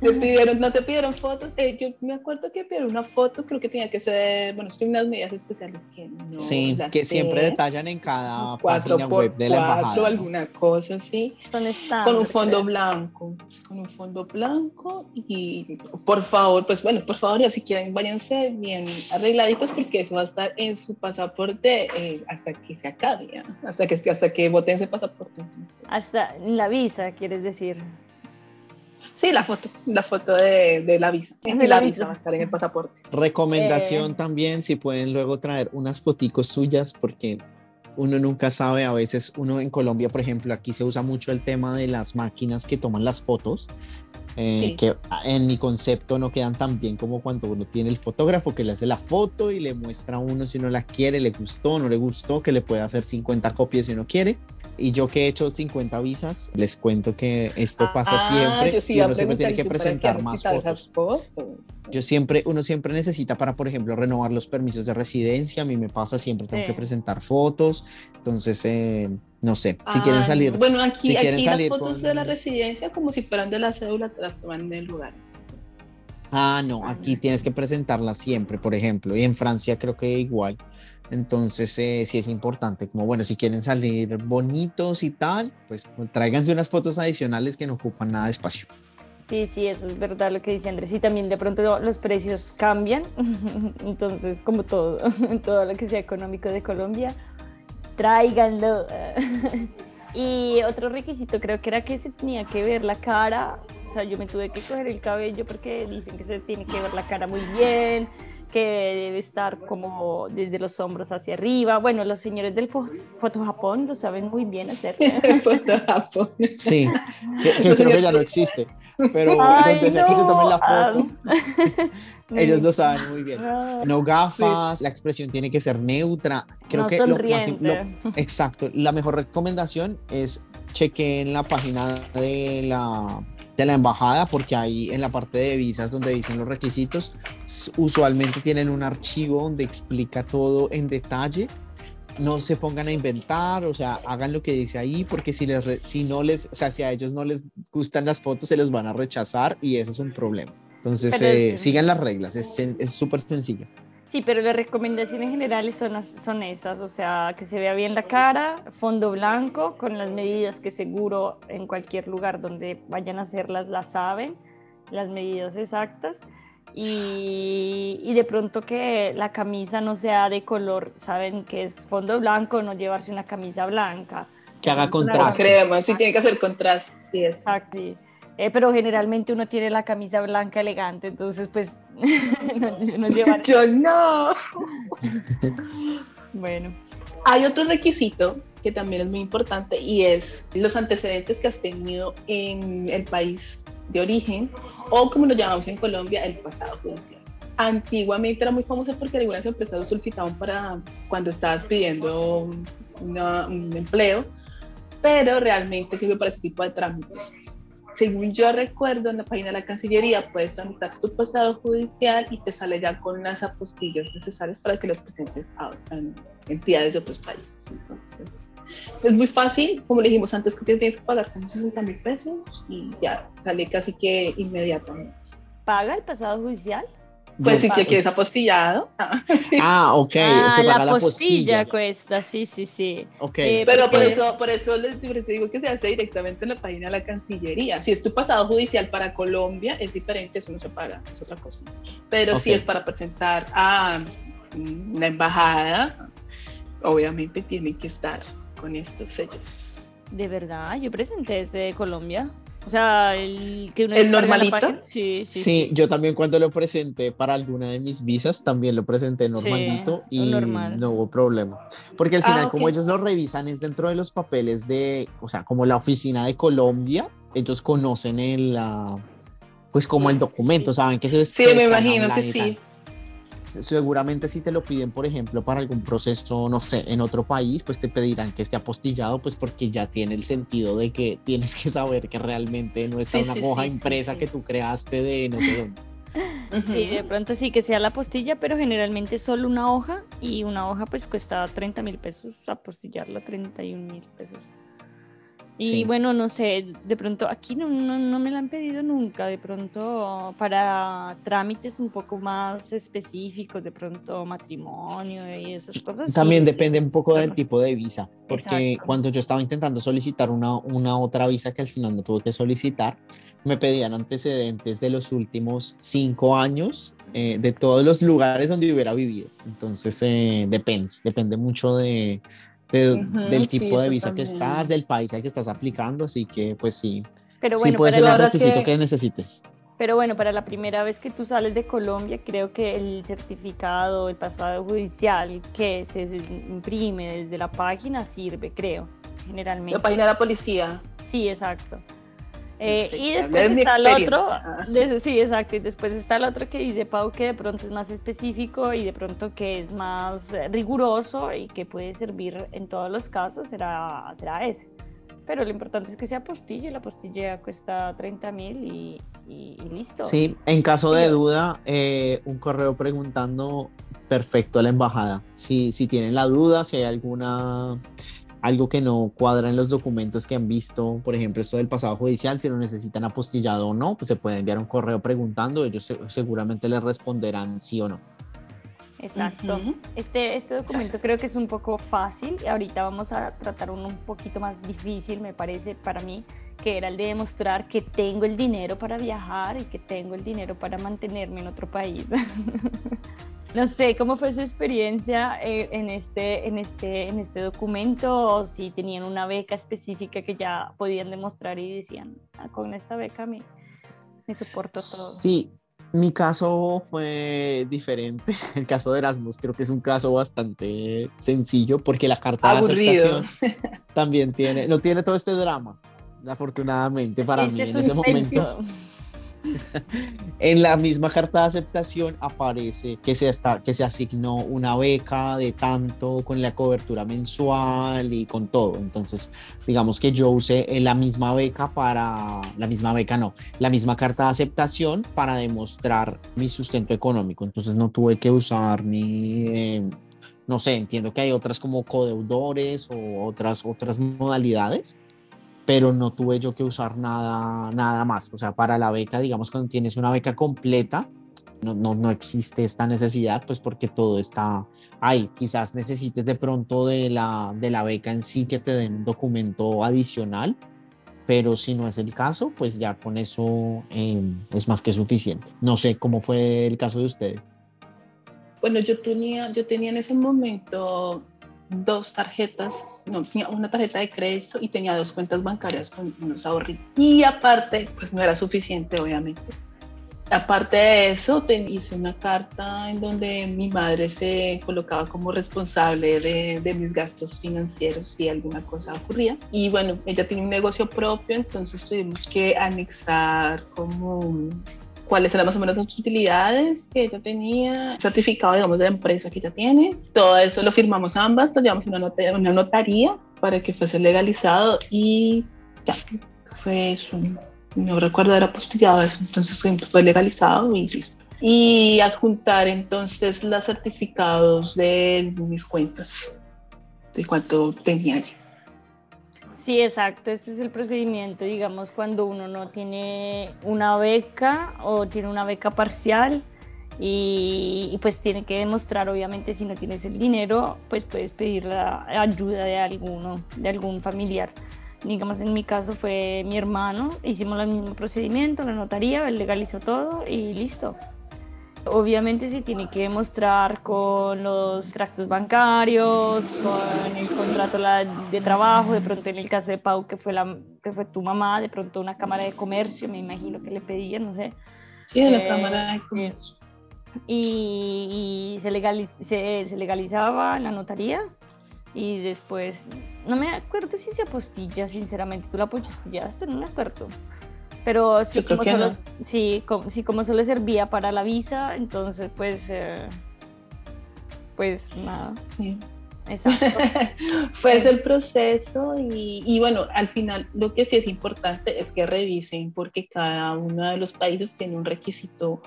Speaker 4: pidieron, no te pidieron fotos. Eh, yo me acuerdo que pidieron una foto, creo que tenía que ser, bueno, es unas medidas especiales que no.
Speaker 2: Sí, que siempre detallan en cada página web de la embajada.
Speaker 4: alguna cosa así.
Speaker 3: Son
Speaker 4: Con un fondo blanco, pues, con un fondo blanco y por favor, pues bueno, por favor, ya si quieren, váyanse bien arregladitos porque eso va a estar en su pasaporte eh, hasta que se acabe, hasta que hasta que voten ese pasaporte.
Speaker 3: Hasta la visa, quieres decir.
Speaker 4: Sí, la foto, la foto de, la visa. De la visa va a estar en el pasaporte.
Speaker 2: Recomendación eh. también, si pueden luego traer unas foticos suyas, porque uno nunca sabe, a veces uno en Colombia, por ejemplo, aquí se usa mucho el tema de las máquinas que toman las fotos, eh, que en mi concepto no quedan tan bien como cuando uno tiene el fotógrafo que le hace la foto y le muestra a uno si uno la quiere, le gustó, no le gustó, que le puede hacer 50 copias si uno quiere. Y yo que he hecho 50 visas, les cuento que esto pasa ah, siempre y uno siempre tiene que presentar más fotos. Yo siempre, uno siempre necesita para, por ejemplo, renovar los permisos de residencia. A mí me pasa siempre, tengo que presentar fotos. Entonces, eh, no sé, si quieren salir.
Speaker 4: Bueno, aquí, si aquí las fotos de la residencia, como si fueran de la cédula, te las toman en el lugar.
Speaker 2: Ah, no, aquí tienes que presentarlas siempre, por ejemplo. Y en Francia creo que igual. Entonces, eh, sí es importante, como bueno, si quieren salir bonitos y tal, pues tráiganse unas fotos adicionales que no ocupan nada de espacio.
Speaker 3: Sí, sí, eso es verdad lo que dice Andrés. Y también de pronto los precios cambian. Entonces, como todo, todo lo que sea económico de Colombia, tráiganlo. y otro requisito creo que era que se tenía que ver la cara. O sea, yo me tuve que coger el cabello porque dicen que se tiene que ver la cara muy bien que debe estar como desde los hombros hacia arriba. Bueno, los señores del Foto Japón lo saben muy bien hacer.
Speaker 4: Foto Japón.
Speaker 2: Sí, yo, creo que ya no existe, pero donde sea que se tomen la foto, ellos lo saben muy bien. No gafas, la expresión tiene que ser neutra. Creo que lo más, exacto, la mejor recomendación es chequen la página de la de la embajada, porque ahí en la parte de visas donde dicen los requisitos, usualmente tienen un archivo donde explica todo en detalle. No se pongan a inventar, o sea, hagan lo que dice ahí, porque si, les si no les, o sea, si a ellos no les gustan las fotos, se los van a rechazar y eso es un problema. Entonces, eh, sigan las reglas, es súper sencillo.
Speaker 3: Sí, pero las recomendaciones generales son, son esas, o sea, que se vea bien la cara, fondo blanco, con las medidas que seguro en cualquier lugar donde vayan a hacerlas las saben, las medidas exactas, y, y de pronto que la camisa no sea de color, saben que es fondo blanco, no llevarse una camisa blanca.
Speaker 2: Que haga contraste.
Speaker 4: Crema, sí tiene que hacer contraste, sí es.
Speaker 3: Exacto. Eh, pero generalmente uno tiene la camisa blanca elegante, entonces pues no, no lleva...
Speaker 4: Yo no.
Speaker 3: bueno.
Speaker 4: Hay otro requisito que también es muy importante y es los antecedentes que has tenido en el país de origen o como lo llamamos en Colombia, el pasado judicial. Antiguamente era muy famoso porque algunas empresas lo solicitaban para cuando estabas pidiendo un empleo, pero realmente sirve para ese tipo de trámites según yo recuerdo, en la página de la Cancillería puedes tramitar tu pasado judicial y te sale ya con las apostillas necesarias para que los presentes a, entidades de otros países. Entonces, es muy fácil, como le dijimos antes, que tienes que pagar como 60 mil pesos y ya sale casi que inmediatamente.
Speaker 3: ¿Paga el pasado judicial?
Speaker 4: Pues si te quieres apostillado.
Speaker 2: Ah, ok.
Speaker 3: Ah, la, apostilla cuesta, sí, sí, sí.
Speaker 2: Okay.
Speaker 4: Eh, pero por eso, por eso les digo que se hace directamente en la página de la Cancillería. Si es tu pasado judicial para Colombia, es diferente, eso no se paga, es otra cosa. Pero si es para presentar a la embajada, obviamente tienen que estar con estos sellos.
Speaker 3: De verdad, yo presenté desde Colombia. O sea, el que uno
Speaker 4: ¿El normalito?
Speaker 3: Sí, sí,
Speaker 2: sí, yo también cuando lo presenté para alguna de mis visas, también lo presenté normalito y no hubo problema. Porque al ah, final, como ellos lo revisan, es dentro de los papeles de, o sea, como la oficina de Colombia, ellos conocen el, pues como el documento, saben que se
Speaker 4: Sí, me imagino que sí
Speaker 2: seguramente si te lo piden, por ejemplo, para algún proceso, no sé, en otro país, pues te pedirán que esté apostillado, pues porque ya tiene el sentido de que tienes que saber que realmente no está una hoja impresa que tú creaste de no sé dónde.
Speaker 3: Sí, de pronto sí que sea la apostilla, pero generalmente solo una hoja y una hoja pues cuesta 30 mil pesos, apostillarla 31 mil pesos. Y bueno, no sé, de pronto aquí no, no, me la han pedido nunca, de pronto para trámites un poco más específicos, de pronto matrimonio y esas cosas.
Speaker 2: También depende un poco del tipo de visa, porque cuando yo estaba intentando solicitar una, una otra visa que al final no tuve que solicitar, me pedían antecedentes de los últimos cinco años eh, de todos los lugares donde hubiera vivido. Entonces eh, depende, depende mucho de del tipo de visa que estás, del país al que estás aplicando, así que pues sí,
Speaker 3: Pero bueno,
Speaker 2: sí puede ser el requisito que... necesites.
Speaker 3: Pero bueno, para la primera vez que tú sales de Colombia, creo que el certificado, el pasado judicial que se imprime desde la página sirve, creo, generalmente.
Speaker 4: La página de la policía.
Speaker 3: Sí, exacto. Eh, y después está el otro, sí, exacto, y después está el otro que dice Pau que de pronto es más específico y de pronto que es más eh, riguroso y que puede servir en todos los casos, será, será ese. Pero lo importante es que sea postilla, la postilla cuesta 30 mil y, listo.
Speaker 2: Sí, en caso de duda, eh, un correo preguntando perfecto a la embajada. Si, si tienen la duda, si hay alguna algo que no cuadra en los documentos que han visto, por ejemplo, esto del pasado judicial, si lo necesitan apostillado o no, pues se puede enviar un correo preguntando, ellos seguramente les responderán sí o no.
Speaker 3: Exacto. este, este documento creo que es un poco fácil y ahorita vamos a tratar uno un poquito más difícil, me parece, para mí, que era el de demostrar que tengo el dinero para viajar y que tengo el dinero para mantenerme en otro país. No sé, ¿cómo fue su experiencia eh, en, este, en, este, en este documento? O si tenían una beca específica que ya podían demostrar y decían, ah, con esta beca me, me soporto todo.
Speaker 2: Sí, mi caso fue diferente. El caso de Erasmus creo que es un caso bastante sencillo porque la carta de aceptación también tiene, no tiene todo este drama, afortunadamente para este mí en ese momento en la misma carta de aceptación aparece que se, está, que se asignó una beca de tanto con la cobertura mensual y con todo. Entonces, digamos que yo usé la misma beca para, la misma beca no, la misma carta de aceptación para demostrar mi sustento económico. Entonces no tuve que usar ni... Eh, no sé, entiendo que hay otras como codeudores o otras, otras modalidades, pero no tuve yo que usar nada, nada más. O sea, para la beca, digamos, cuando tienes una beca completa, no, no, no existe esta necesidad, pues porque todo está ahí. Quizás necesites de pronto de la, de la beca en sí que te den un documento adicional, pero si no es el caso, pues ya con eso em, es más que suficiente. No sé cómo fue el caso de ustedes.
Speaker 4: Bueno, yo tenía, yo tenía en ese momento dos tarjetas, no, tenía una tarjeta de crédito y tenía dos cuentas bancarias con unos ahorritos. Y aparte, pues no era suficiente, obviamente. Aparte de eso, hice una carta en donde mi madre se colocaba como responsable de, de, mis gastos financieros si alguna cosa ocurría. Y bueno, ella tiene un negocio propio, entonces tuvimos que anexar como cuáles eran más o menos las utilidades que ella tenía, certificado, digamos, de la empresa que ella tiene. Todo eso lo firmamos ambas, lo llevamos a una, una notaría para que fuese legalizado y ya, fue eso. No recuerdo, era apostillado eso, entonces fue legalizado y listo. Y adjuntar entonces los certificados de mis cuentas, de cuánto tenía allí.
Speaker 3: Sí, exacto. Este es el procedimiento, digamos, cuando uno no tiene una beca o tiene una beca parcial y, pues tiene que demostrar, obviamente, si no tienes el dinero, pues puedes pedir la ayuda de alguno, de algún familiar. Digamos, en mi caso fue mi hermano, hicimos el mismo procedimiento, la notaría, él legalizó todo y listo. Obviamente se tiene que demostrar con los tractos bancarios, con el contrato de trabajo, de pronto en el caso de Pau, que fue, la, que fue tu mamá, de pronto una cámara de comercio, me imagino que le pedían, no sé.
Speaker 4: Sí, la eh, cámara de comercio.
Speaker 3: Y, se, se, legalizaba en la notaría y después, no me acuerdo si se apostilla, sinceramente, tú la apostillaste, no me acuerdo. Pero sí, como solo, sí, como, sí, como solo servía para la visa, entonces pues, eh, pues nada. Sí.
Speaker 4: Exacto. Fue ese el proceso y, y, bueno, al final lo que sí es importante es que revisen porque cada uno de los países tiene un requisito,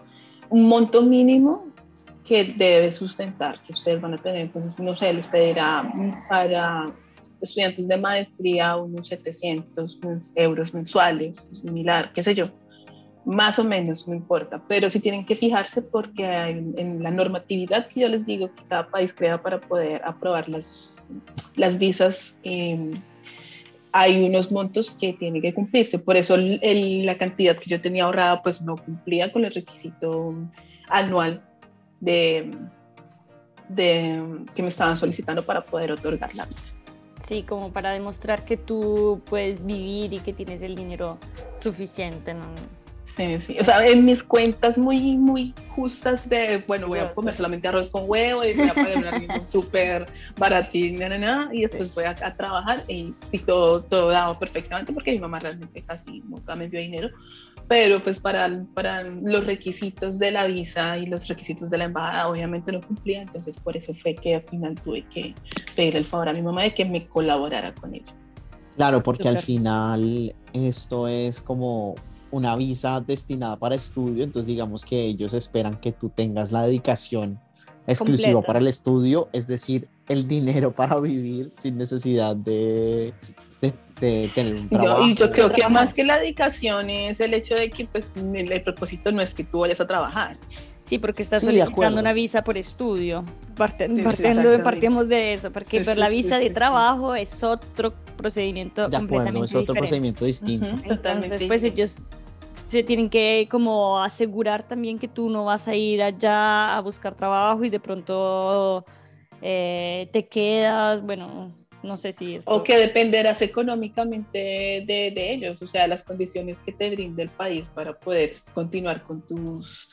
Speaker 4: un monto mínimo que debe sustentar, que ustedes van a tener. Entonces, no sé, les pedirá para estudiantes de maestría unos 700 euros mensuales, similar, qué sé yo, más o menos, no importa, pero sí tienen que fijarse porque en, la normatividad que yo les digo que cada país crea para poder aprobar las, las visas, em, hay unos montos que tienen que cumplirse, por eso la cantidad que yo tenía ahorrada pues no cumplía con el requisito anual de, de que me estaban solicitando para poder otorgar la visa.
Speaker 3: Sí, como para demostrar que tú puedes vivir y que tienes el dinero suficiente, ¿no?
Speaker 4: Sí, sí. O sea, en mis cuentas muy, muy justas de, bueno, voy a comer solamente arroz con huevo y voy a pagar un súper baratín, y después voy a, trabajar y, todo, todo dado perfectamente porque mi mamá realmente casi nunca me dio dinero. Pero pues para, para los requisitos de la visa y los requisitos de la embajada obviamente no cumplía, entonces por eso fue que al final tuve que pedir el favor a mi mamá de que me colaborara con ella.
Speaker 2: Claro, porque al final esto es como una visa destinada para estudio, entonces digamos que ellos esperan que tú tengas la dedicación exclusiva para el estudio, es decir, el dinero para vivir sin necesidad de de, tener un trabajo.
Speaker 4: y yo creo que más que la dedicación es el hecho de que pues, el, propósito no es que tú vayas a trabajar.
Speaker 3: Sí, porque estás solicitando una visa por estudio. partiendo, partimos de eso, porque por la visa de trabajo es otro procedimiento completamente
Speaker 2: es otro procedimiento distinto.
Speaker 3: Entonces, pues ellos se tienen que como asegurar también que tú no vas a ir allá a buscar trabajo y de pronto eh, te quedas, bueno, no sé si es.
Speaker 4: O que dependerás económicamente de, de, ellos, o sea, las condiciones que te brinde el país para poder continuar con tus,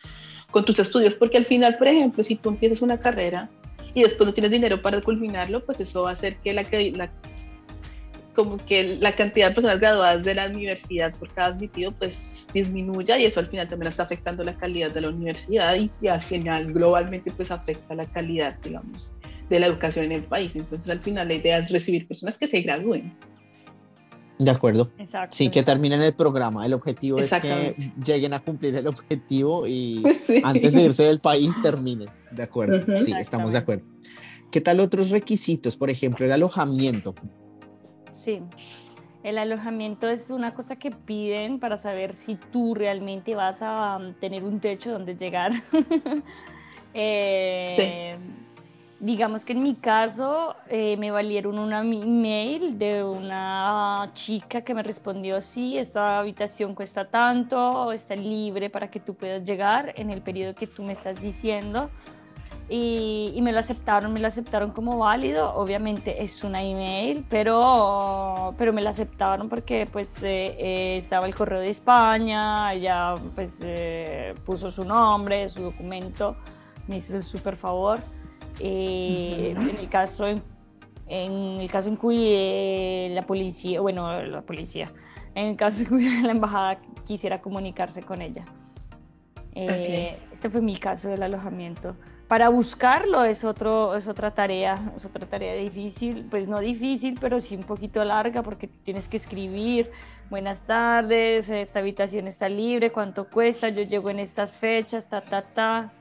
Speaker 4: con tus estudios. Porque al final, por ejemplo, si tú empiezas una carrera y después no tienes dinero para culminarlo, pues eso va a hacer que la, la como que la cantidad de personas graduadas de la universidad por cada admitido pues disminuya y eso al final también está afectando la calidad de la universidad y, y al final globalmente pues afecta la calidad digamos de la educación en el país. Entonces, al final, la idea es recibir personas que se gradúen.
Speaker 2: De acuerdo. Exacto. Sí, que terminen el programa. El objetivo es que lleguen a cumplir el objetivo y antes de irse del país terminen. De acuerdo. Sí, estamos de acuerdo. ¿Qué tal otros requisitos? Por ejemplo, el alojamiento.
Speaker 3: Sí. El alojamiento es una cosa que piden para saber si tú realmente vas a um, tener un techo donde llegar. eh, sí Digamos que en mi caso eh, me valieron una email de una chica que me respondió, sí, esta habitación cuesta tanto, está libre para que tú puedas llegar en el periodo que tú me estás diciendo. Y, me lo aceptaron, me lo aceptaron como válido. Obviamente es una email, pero, pero me lo aceptaron porque pues eh, eh, estaba el correo de España, ella pues eh, puso su nombre, su documento, me hizo el súper favor. En el caso en, el caso en que la policía, bueno, la policía, en el caso en que la embajada quisiera comunicarse con ella. Este fue mi caso del alojamiento. Para buscarlo es, otro, es otra tarea, es otra tarea difícil, pues no difícil, pero sí un poquito larga porque tienes que escribir, buenas tardes, esta habitación está libre, cuánto cuesta, yo llego en estas fechas, ta, ta, ta.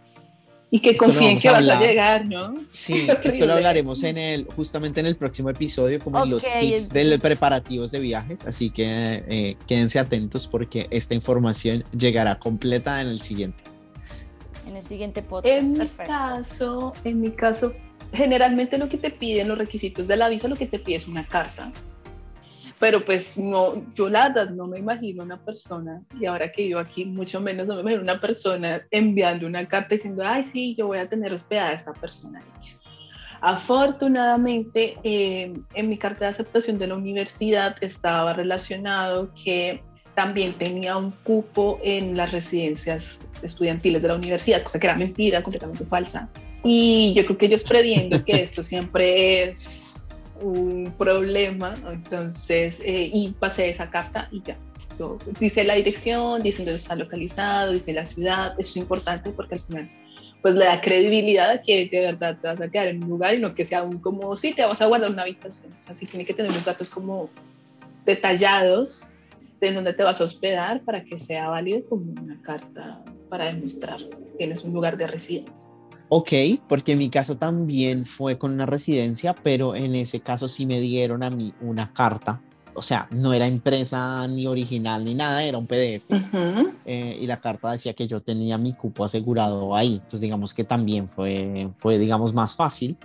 Speaker 4: Y que confíen que vas a llegar, ¿no?
Speaker 2: Sí, esto lo hablaremos en el, justamente en el próximo episodio, como en los tips de preparativos de viajes, así que eh, quédense atentos porque esta información llegará completa en el siguiente
Speaker 3: en el siguiente podcast.
Speaker 4: En mi caso, en mi caso, generalmente lo que te piden los requisitos de la visa, lo que te pide es una carta. Pero pues no, yo la verdad no me imagino una persona, y ahora que yo aquí mucho menos no me imagino una persona enviando una carta diciendo, ay sí, yo voy a tener hospedada a esta persona. Afortunadamente, eh, en mi carta de aceptación de la universidad estaba relacionado que también tenía un cupo en las residencias estudiantiles de la universidad, cosa que era mentira, completamente falsa. Y yo creo que ellos previendo que esto siempre es un problema, entonces, eh, y pasé esa carta y ya. dice la dirección, dice dónde está localizado, dice la ciudad, eso es importante porque al final pues le da credibilidad a que de verdad te vas a quedar en un lugar y no que sea un como, sí, te vas a guardar una habitación. Así tiene que tener unos datos como detallados de dónde te vas a hospedar para que sea válido como una carta para demostrar que tienes un lugar de residencia.
Speaker 2: Ok, porque en mi caso también fue con una residencia, pero en ese caso sí me dieron a mí una carta. O sea, no era impresa ni original ni nada, era un PDF. Eh, y la carta decía que yo tenía mi cupo asegurado ahí. Entonces, digamos que también fue, fue digamos, más fácil.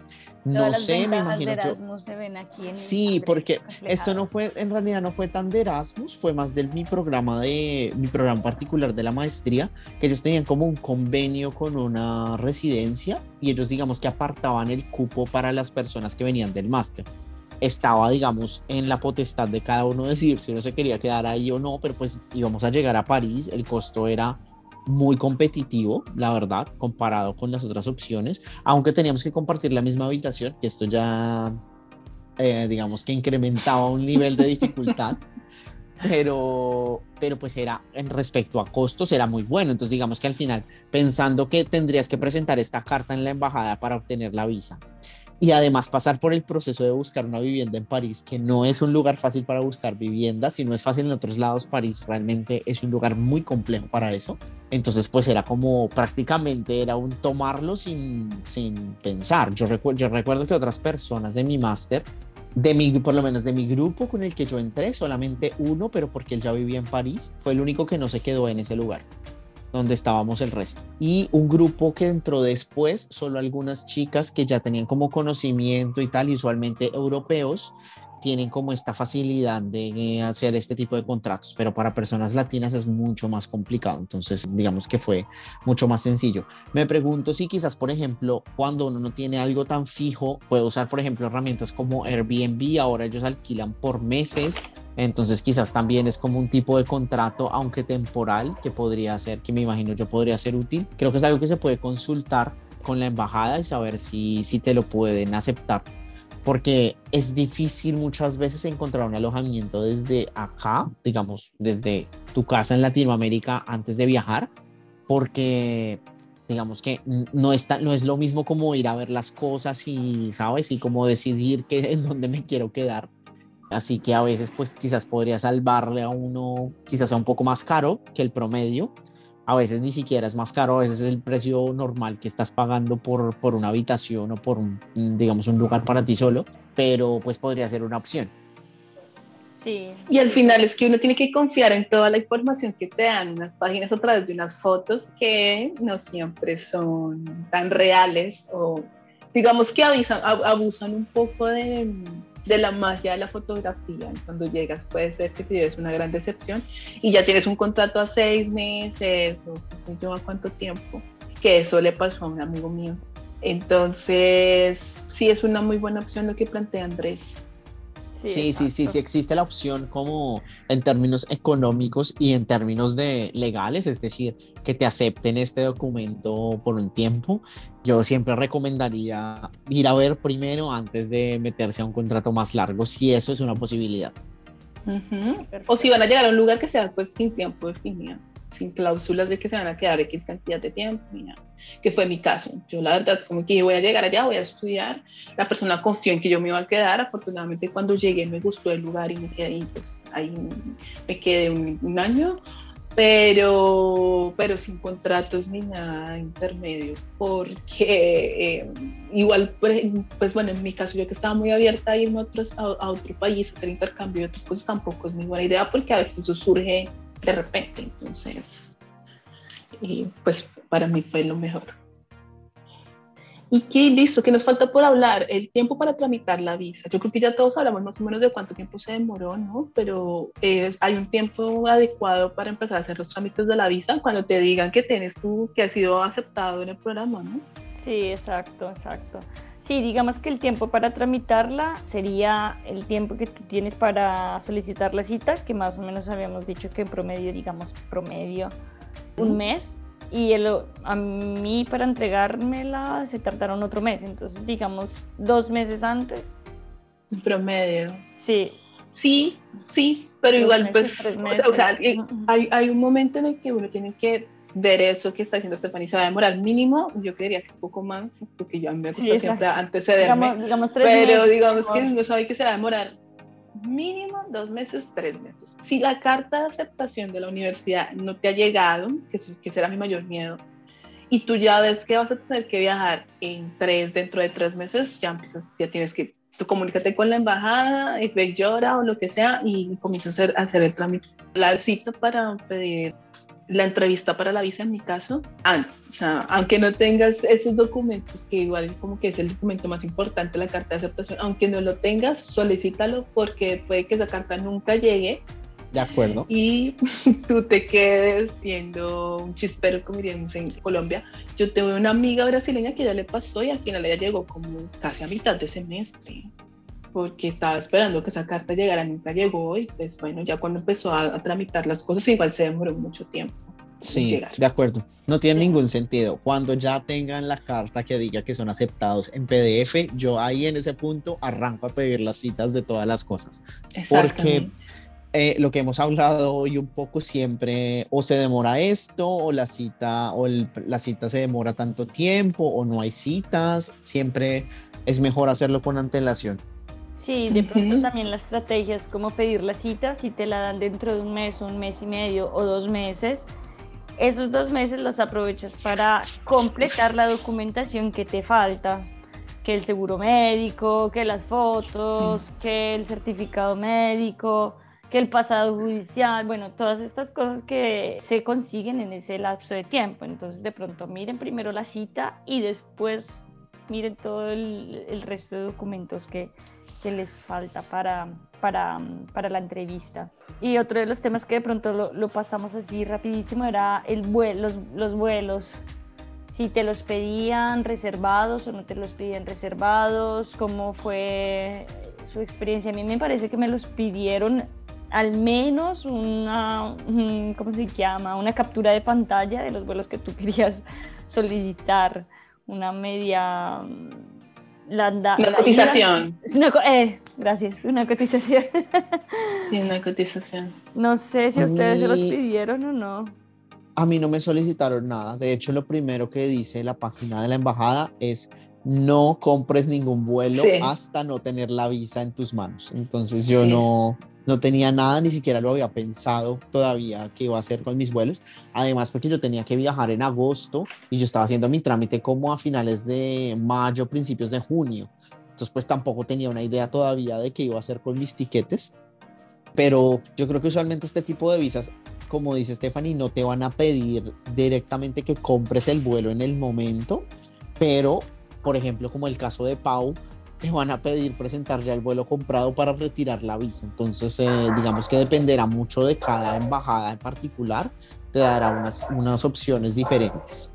Speaker 2: No sé, me imagino.
Speaker 3: se ven aquí en
Speaker 2: sí, porque esto no fue, en realidad no fue tan de Erasmus, fue más de mi programa de, mi programa particular de la maestría, que ellos tenían como un convenio con una residencia y ellos digamos que apartaban el cupo para las personas que venían del máster. Estaba, digamos, en la potestad de cada uno decir si uno se quería quedar ahí o no, pero pues íbamos a llegar a París, el costo era muy competitivo, la verdad, comparado con las otras opciones, aunque teníamos que compartir la misma habitación, que esto ya, eh, digamos que incrementaba un nivel de dificultad, pero, pero pues era en respecto a costos, era muy bueno. Entonces digamos que al final, pensando que tendrías que presentar esta carta en la embajada para obtener la visa y además pasar por el proceso de buscar una vivienda en París, que no es un lugar fácil para buscar vivienda, si no es fácil en otros lados, París realmente es un lugar muy complejo para eso. Entonces, pues era como prácticamente era un tomarlo sin, sin pensar. Yo, recuerdo yo recuerdo que otras personas de mi máster, de mi, por lo menos de mi grupo con el que yo entré, solamente uno, pero porque él ya vivía en París, fue el único que no se quedó en ese lugar donde estábamos el resto. Y un grupo que entró después, solo algunas chicas que ya tenían como conocimiento y tal, usualmente europeos, tienen como esta facilidad de hacer este tipo de contratos, pero para personas latinas es mucho más complicado, entonces digamos que fue mucho más sencillo. Me pregunto si quizás, por ejemplo, cuando uno no tiene algo tan fijo, puede usar, por ejemplo, herramientas como Airbnb, ahora ellos alquilan por meses entonces quizás también es como un tipo de contrato, aunque temporal, que podría ser, que me imagino yo podría ser útil. Creo que es algo que se puede consultar con la embajada y saber si, si te lo pueden aceptar. Porque es difícil muchas veces encontrar un alojamiento desde acá, digamos, desde tu casa en Latinoamérica antes de viajar, porque digamos que no, está, no es lo mismo como ir a ver las cosas y, ¿sabes? Y como decidir que, en dónde me quiero quedar Así que a veces pues quizás podría salvarle a uno, quizás sea un poco más caro que el promedio. A veces ni siquiera es más caro, a veces es el precio normal que estás pagando por, por una habitación o por un, digamos, un lugar para ti solo, pero pues podría ser una opción.
Speaker 3: Sí.
Speaker 4: Y al final es que uno tiene que confiar en toda la información que te dan unas páginas a través de unas fotos que no siempre son tan reales o digamos que avisan, abusan un poco de, de la magia de la fotografía. Cuando llegas puede ser que te lleves una gran decepción y ya tienes un contrato a seis meses o qué sé yo a cuánto tiempo, que eso le pasó a un amigo mío. Entonces, sí es una muy buena opción lo que plantea Andrés.
Speaker 2: Sí, sí, sí, sí, existe la opción como en términos económicos y en términos de legales, es decir, que te acepten este documento por un tiempo. Yo siempre recomendaría ir a ver primero antes de meterse a un contrato más largo, si eso es una posibilidad.
Speaker 4: O si van a llegar a un lugar que sea pues sin tiempo definido sin cláusulas de que se van a quedar X cantidad de tiempo, que fue mi caso. Yo la verdad, como que voy a llegar allá, voy a estudiar, la persona confió en que yo me iba a quedar, afortunadamente cuando llegué me gustó el lugar y me quedé ahí, pues ahí me quedé un, año, pero, pero sin contratos ni nada intermedio, porque eh, igual, pues bueno, en mi caso yo que estaba muy abierta a irme a, otros, a, a otro país, a hacer intercambio de otras cosas, tampoco es muy buena idea, porque a veces eso surge de repente. Entonces, y pues para mí fue lo mejor. ¿Y qué listo? ¿Qué nos falta por hablar? El tiempo para tramitar la visa. Yo creo que ya todos hablamos más o menos de cuánto tiempo se demoró, ¿no? Pero hay un tiempo adecuado para empezar a hacer los trámites de la visa cuando te digan que tienes tú, que has sido aceptado en el programa, ¿no?
Speaker 3: Sí, exacto, exacto. Sí, digamos que el tiempo para tramitarla sería el tiempo que tú tienes para solicitar la cita, que más o menos habíamos dicho que en promedio, digamos, promedio, un mes. Y el, a mí para entregármela se tardaron otro mes, entonces digamos dos meses antes.
Speaker 4: Promedio.
Speaker 3: Sí.
Speaker 4: Sí, sí, pero igual pues, o sea, hay, hay un momento en el que uno tiene que ver eso que está haciendo Stephanie se va a demorar mínimo, yo creería que un poco más, porque yo me gusta siempre antecederme, pero digamos que no sabe que se va a demorar mínimo dos meses, tres meses. Si la carta de aceptación de la universidad no te ha llegado, que, que será mi mayor miedo, y tú ya ves que vas a tener que viajar en tres, dentro de tres meses, ya empiezas, ya tienes que, tú comunícate con la embajada, llora o lo que sea, y comienzas a hacer, a hacer el trámite. La cita para pedir la entrevista para la visa en mi caso, ah, o sea, aunque no tengas esos documentos, que igual como que es el documento más importante, la carta de aceptación, aunque no lo tengas, solicítalo porque puede que esa carta nunca llegue.
Speaker 2: De acuerdo.
Speaker 4: Y tú te quedes siendo un chispero, como diríamos en Colombia. Yo tengo una amiga brasileña que ya le pasó y al final ella llegó como casi a mitad de semestre porque estaba esperando que esa carta llegara, nunca llegó y pues bueno, ya cuando empezó a, tramitar las cosas igual se demoró mucho tiempo.
Speaker 2: Sí, de acuerdo. No tiene ningún sentido. Cuando ya tengan la carta que diga que son aceptados en PDF, yo ahí en ese punto arranco a pedir las citas de todas las cosas. Porque eh, lo que hemos hablado hoy un poco siempre, o se demora esto, o la cita, o la cita se demora tanto tiempo, o no hay citas. Siempre es mejor hacerlo con antelación.
Speaker 3: Sí, de pronto también la estrategia es como pedir la cita, si te la dan dentro de un mes, un mes y medio o dos meses, esos dos meses los aprovechas para completar la documentación que te falta, que el seguro médico, que las fotos, que el certificado médico, que el pasado judicial, bueno, todas estas cosas que se consiguen en ese lapso de tiempo. Entonces, de pronto miren primero la cita y después miren todo el, resto de documentos que, que les falta para, para, para, la entrevista. Y otro de los temas que de pronto lo, lo pasamos así rapidísimo era el vuelo, los, los, vuelos. Si te los pedían reservados o no te los pedían reservados, cómo fue su experiencia. A mí me parece que me los pidieron al menos una, ¿cómo se llama? Una captura de pantalla de los vuelos que tú querías solicitar una media...
Speaker 4: La, una cotización.
Speaker 3: eh, gracias, una cotización.
Speaker 4: sí, una cotización.
Speaker 3: No sé si ustedes se los pidieron o no.
Speaker 2: A mí no me solicitaron nada. De hecho, lo primero que dice la página de la embajada es no compres ningún vuelo hasta no tener la visa en tus manos. Entonces yo no, no tenía nada, ni siquiera lo había pensado todavía que iba a hacer con mis vuelos. Además, porque yo tenía que viajar en agosto y yo estaba haciendo mi trámite como a finales de mayo, principios de junio. Entonces, pues tampoco tenía una idea todavía de qué iba a hacer con mis tiquetes. Pero yo creo que usualmente este tipo de visas, como dice Stephanie, no te van a pedir directamente que compres el vuelo en el momento, pero, por ejemplo, como el caso de Pau, te van a pedir presentar ya el vuelo comprado para retirar la visa. Entonces, eh, digamos que dependerá mucho de cada embajada en particular, te dará unas, unas opciones diferentes.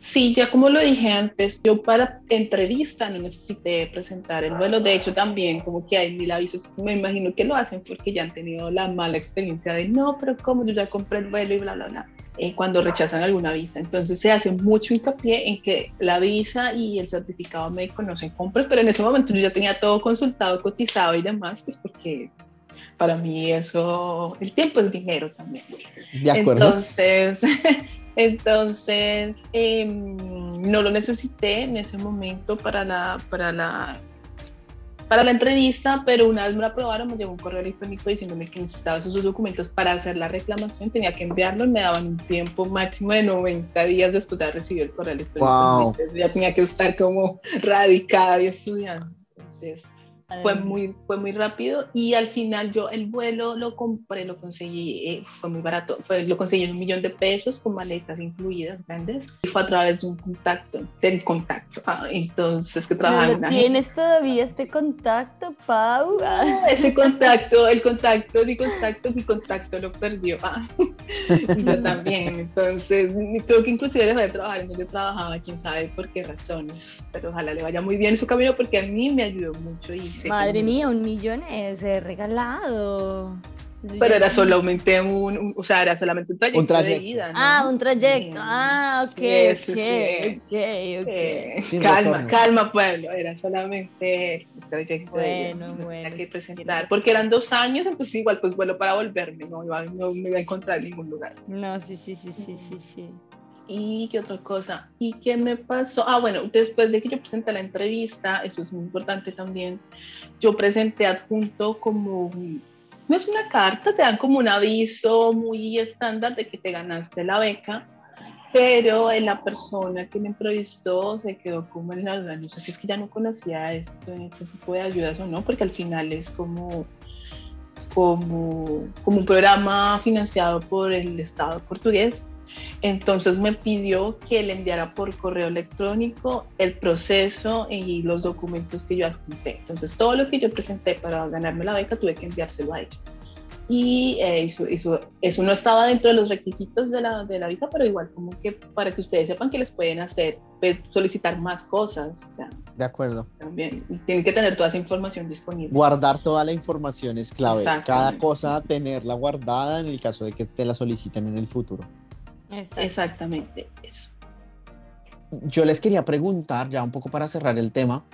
Speaker 4: Sí, ya como lo dije antes, yo para entrevista no necesité presentar el vuelo. De hecho, también como que hay mil avisos, me imagino que lo hacen porque ya han tenido la mala experiencia de no, pero como yo ya compré el vuelo y bla, bla, bla. Eh, cuando rechazan alguna visa. Entonces se hace mucho hincapié en que la visa y el certificado médico no se compran, pero en ese momento yo ya tenía todo consultado, cotizado y demás, pues porque para mí eso, el tiempo es dinero también.
Speaker 2: De acuerdo.
Speaker 4: Entonces, entonces em, no lo necesité en ese momento para la, para la para la entrevista, pero una vez me la aprobaron, me llegó un correo electrónico diciéndome que necesitaba esos documentos para hacer la reclamación, tenía que enviarlo y me daban un tiempo máximo de 90 días después de haber recibido el correo electrónico. Entonces ya tenía que estar como radicada y estudiando. Entonces, fue muy, fue muy rápido y al final yo el vuelo lo compré, lo conseguí, eh, fue muy barato, fue, lo conseguí en un millón de pesos con maletas incluidas grandes y fue a través de un contacto, del contacto. Ah, entonces, que trabajaba en
Speaker 3: ¿Tienes todavía este contacto, Pau?
Speaker 4: Ah, ese contacto, el contacto, mi contacto, mi contacto lo perdió. Ah. yo también, entonces creo que inclusive dejó de trabajar en donde trabajaba, quién sabe por qué razones, pero ojalá le vaya muy bien en su camino porque a mí me ayudó mucho y
Speaker 3: Madre mía, un millón es regalado.
Speaker 4: Pero era solamente un, o sea, era solamente un trayecto, de vida.
Speaker 3: Ah, un trayecto. Ah, ok, ok,
Speaker 4: ok, calma, calma, pueblo. Era solamente un trayecto de vida. Bueno, que presentar. Porque eran dos años, entonces igual pues vuelo para volverme, no, no me iba a encontrar en ningún lugar.
Speaker 3: No, sí, sí, sí, sí, sí, sí.
Speaker 4: ¿Y qué otra cosa? ¿Y qué me pasó? Ah, bueno, después de que yo presenté la entrevista, eso es muy importante también, yo presenté adjunto como, no es una carta, te dan como un aviso muy estándar de que te ganaste la beca, pero la persona que me entrevistó se quedó como en la duda, no sé si es que ya no conocía esto, este tipo de ayudas o no, porque al final es como como, como un programa financiado por el Estado portugués entonces me pidió que le enviara por correo electrónico el proceso y los documentos que yo adjunté. Entonces todo lo que yo presenté para ganarme la beca tuve que enviárselo a ella. Y eh, eso, eso, no estaba dentro de los requisitos de la, de la visa, pero igual como que para que ustedes sepan que les pueden hacer, pues, solicitar más cosas. O sea,
Speaker 2: de acuerdo.
Speaker 4: También tienen que tener toda esa información disponible.
Speaker 2: Guardar toda la información es clave. Cada cosa tenerla guardada en el caso de que te la soliciten en el futuro.
Speaker 4: Exactamente eso.
Speaker 2: Yo les quería preguntar, ya un poco para cerrar el tema,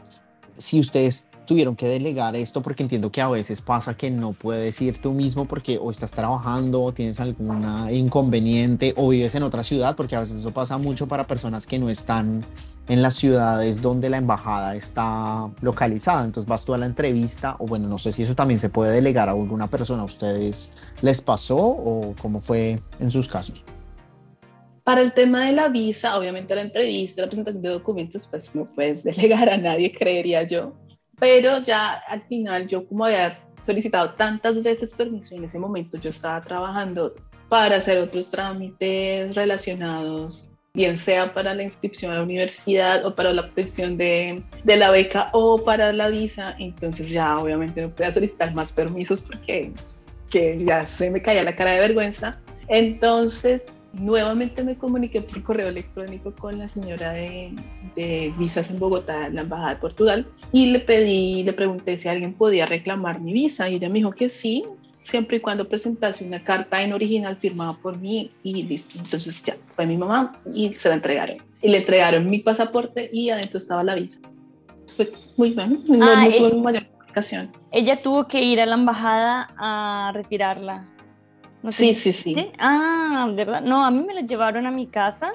Speaker 2: si ustedes tuvieron que delegar esto, porque entiendo que a veces pasa que no puedes ir tú mismo porque o estás trabajando o tienes alguna inconveniente o vives en otra ciudad, porque a veces eso pasa mucho para personas que no están en las ciudades donde la embajada está localizada. Entonces vas tú a la entrevista o bueno, no sé si eso también se puede delegar a alguna persona. ¿A ustedes les pasó o cómo fue en sus casos?
Speaker 4: Para el tema de la visa, obviamente la entrevista, la presentación de documentos, pues no puedes delegar a nadie, creería yo. Pero ya al final, yo como había solicitado tantas veces permiso en ese momento, yo estaba trabajando para hacer otros trámites relacionados, bien sea para la inscripción a la universidad o para la obtención de, de la beca o para la visa. Entonces ya obviamente no podía solicitar más permisos porque que ya se me caía la cara de vergüenza. Entonces nuevamente me comuniqué por correo electrónico con la señora de, visas en Bogotá, la embajada de Portugal, y le pedí, le pregunté si alguien podía reclamar mi visa, y ella me dijo que sí, siempre y cuando presentase una carta en original firmada por mí, y listo. Entonces ya fue mi mamá y se la entregaron. Y le entregaron mi pasaporte y adentro estaba la visa. Fue muy bien, no, ah, tuve eh, mayor complicación.
Speaker 3: Ella tuvo que ir a la embajada a retirarla
Speaker 4: sí, sí, sí,
Speaker 3: Ah, ¿verdad? No, a mí me la llevaron a mi casa,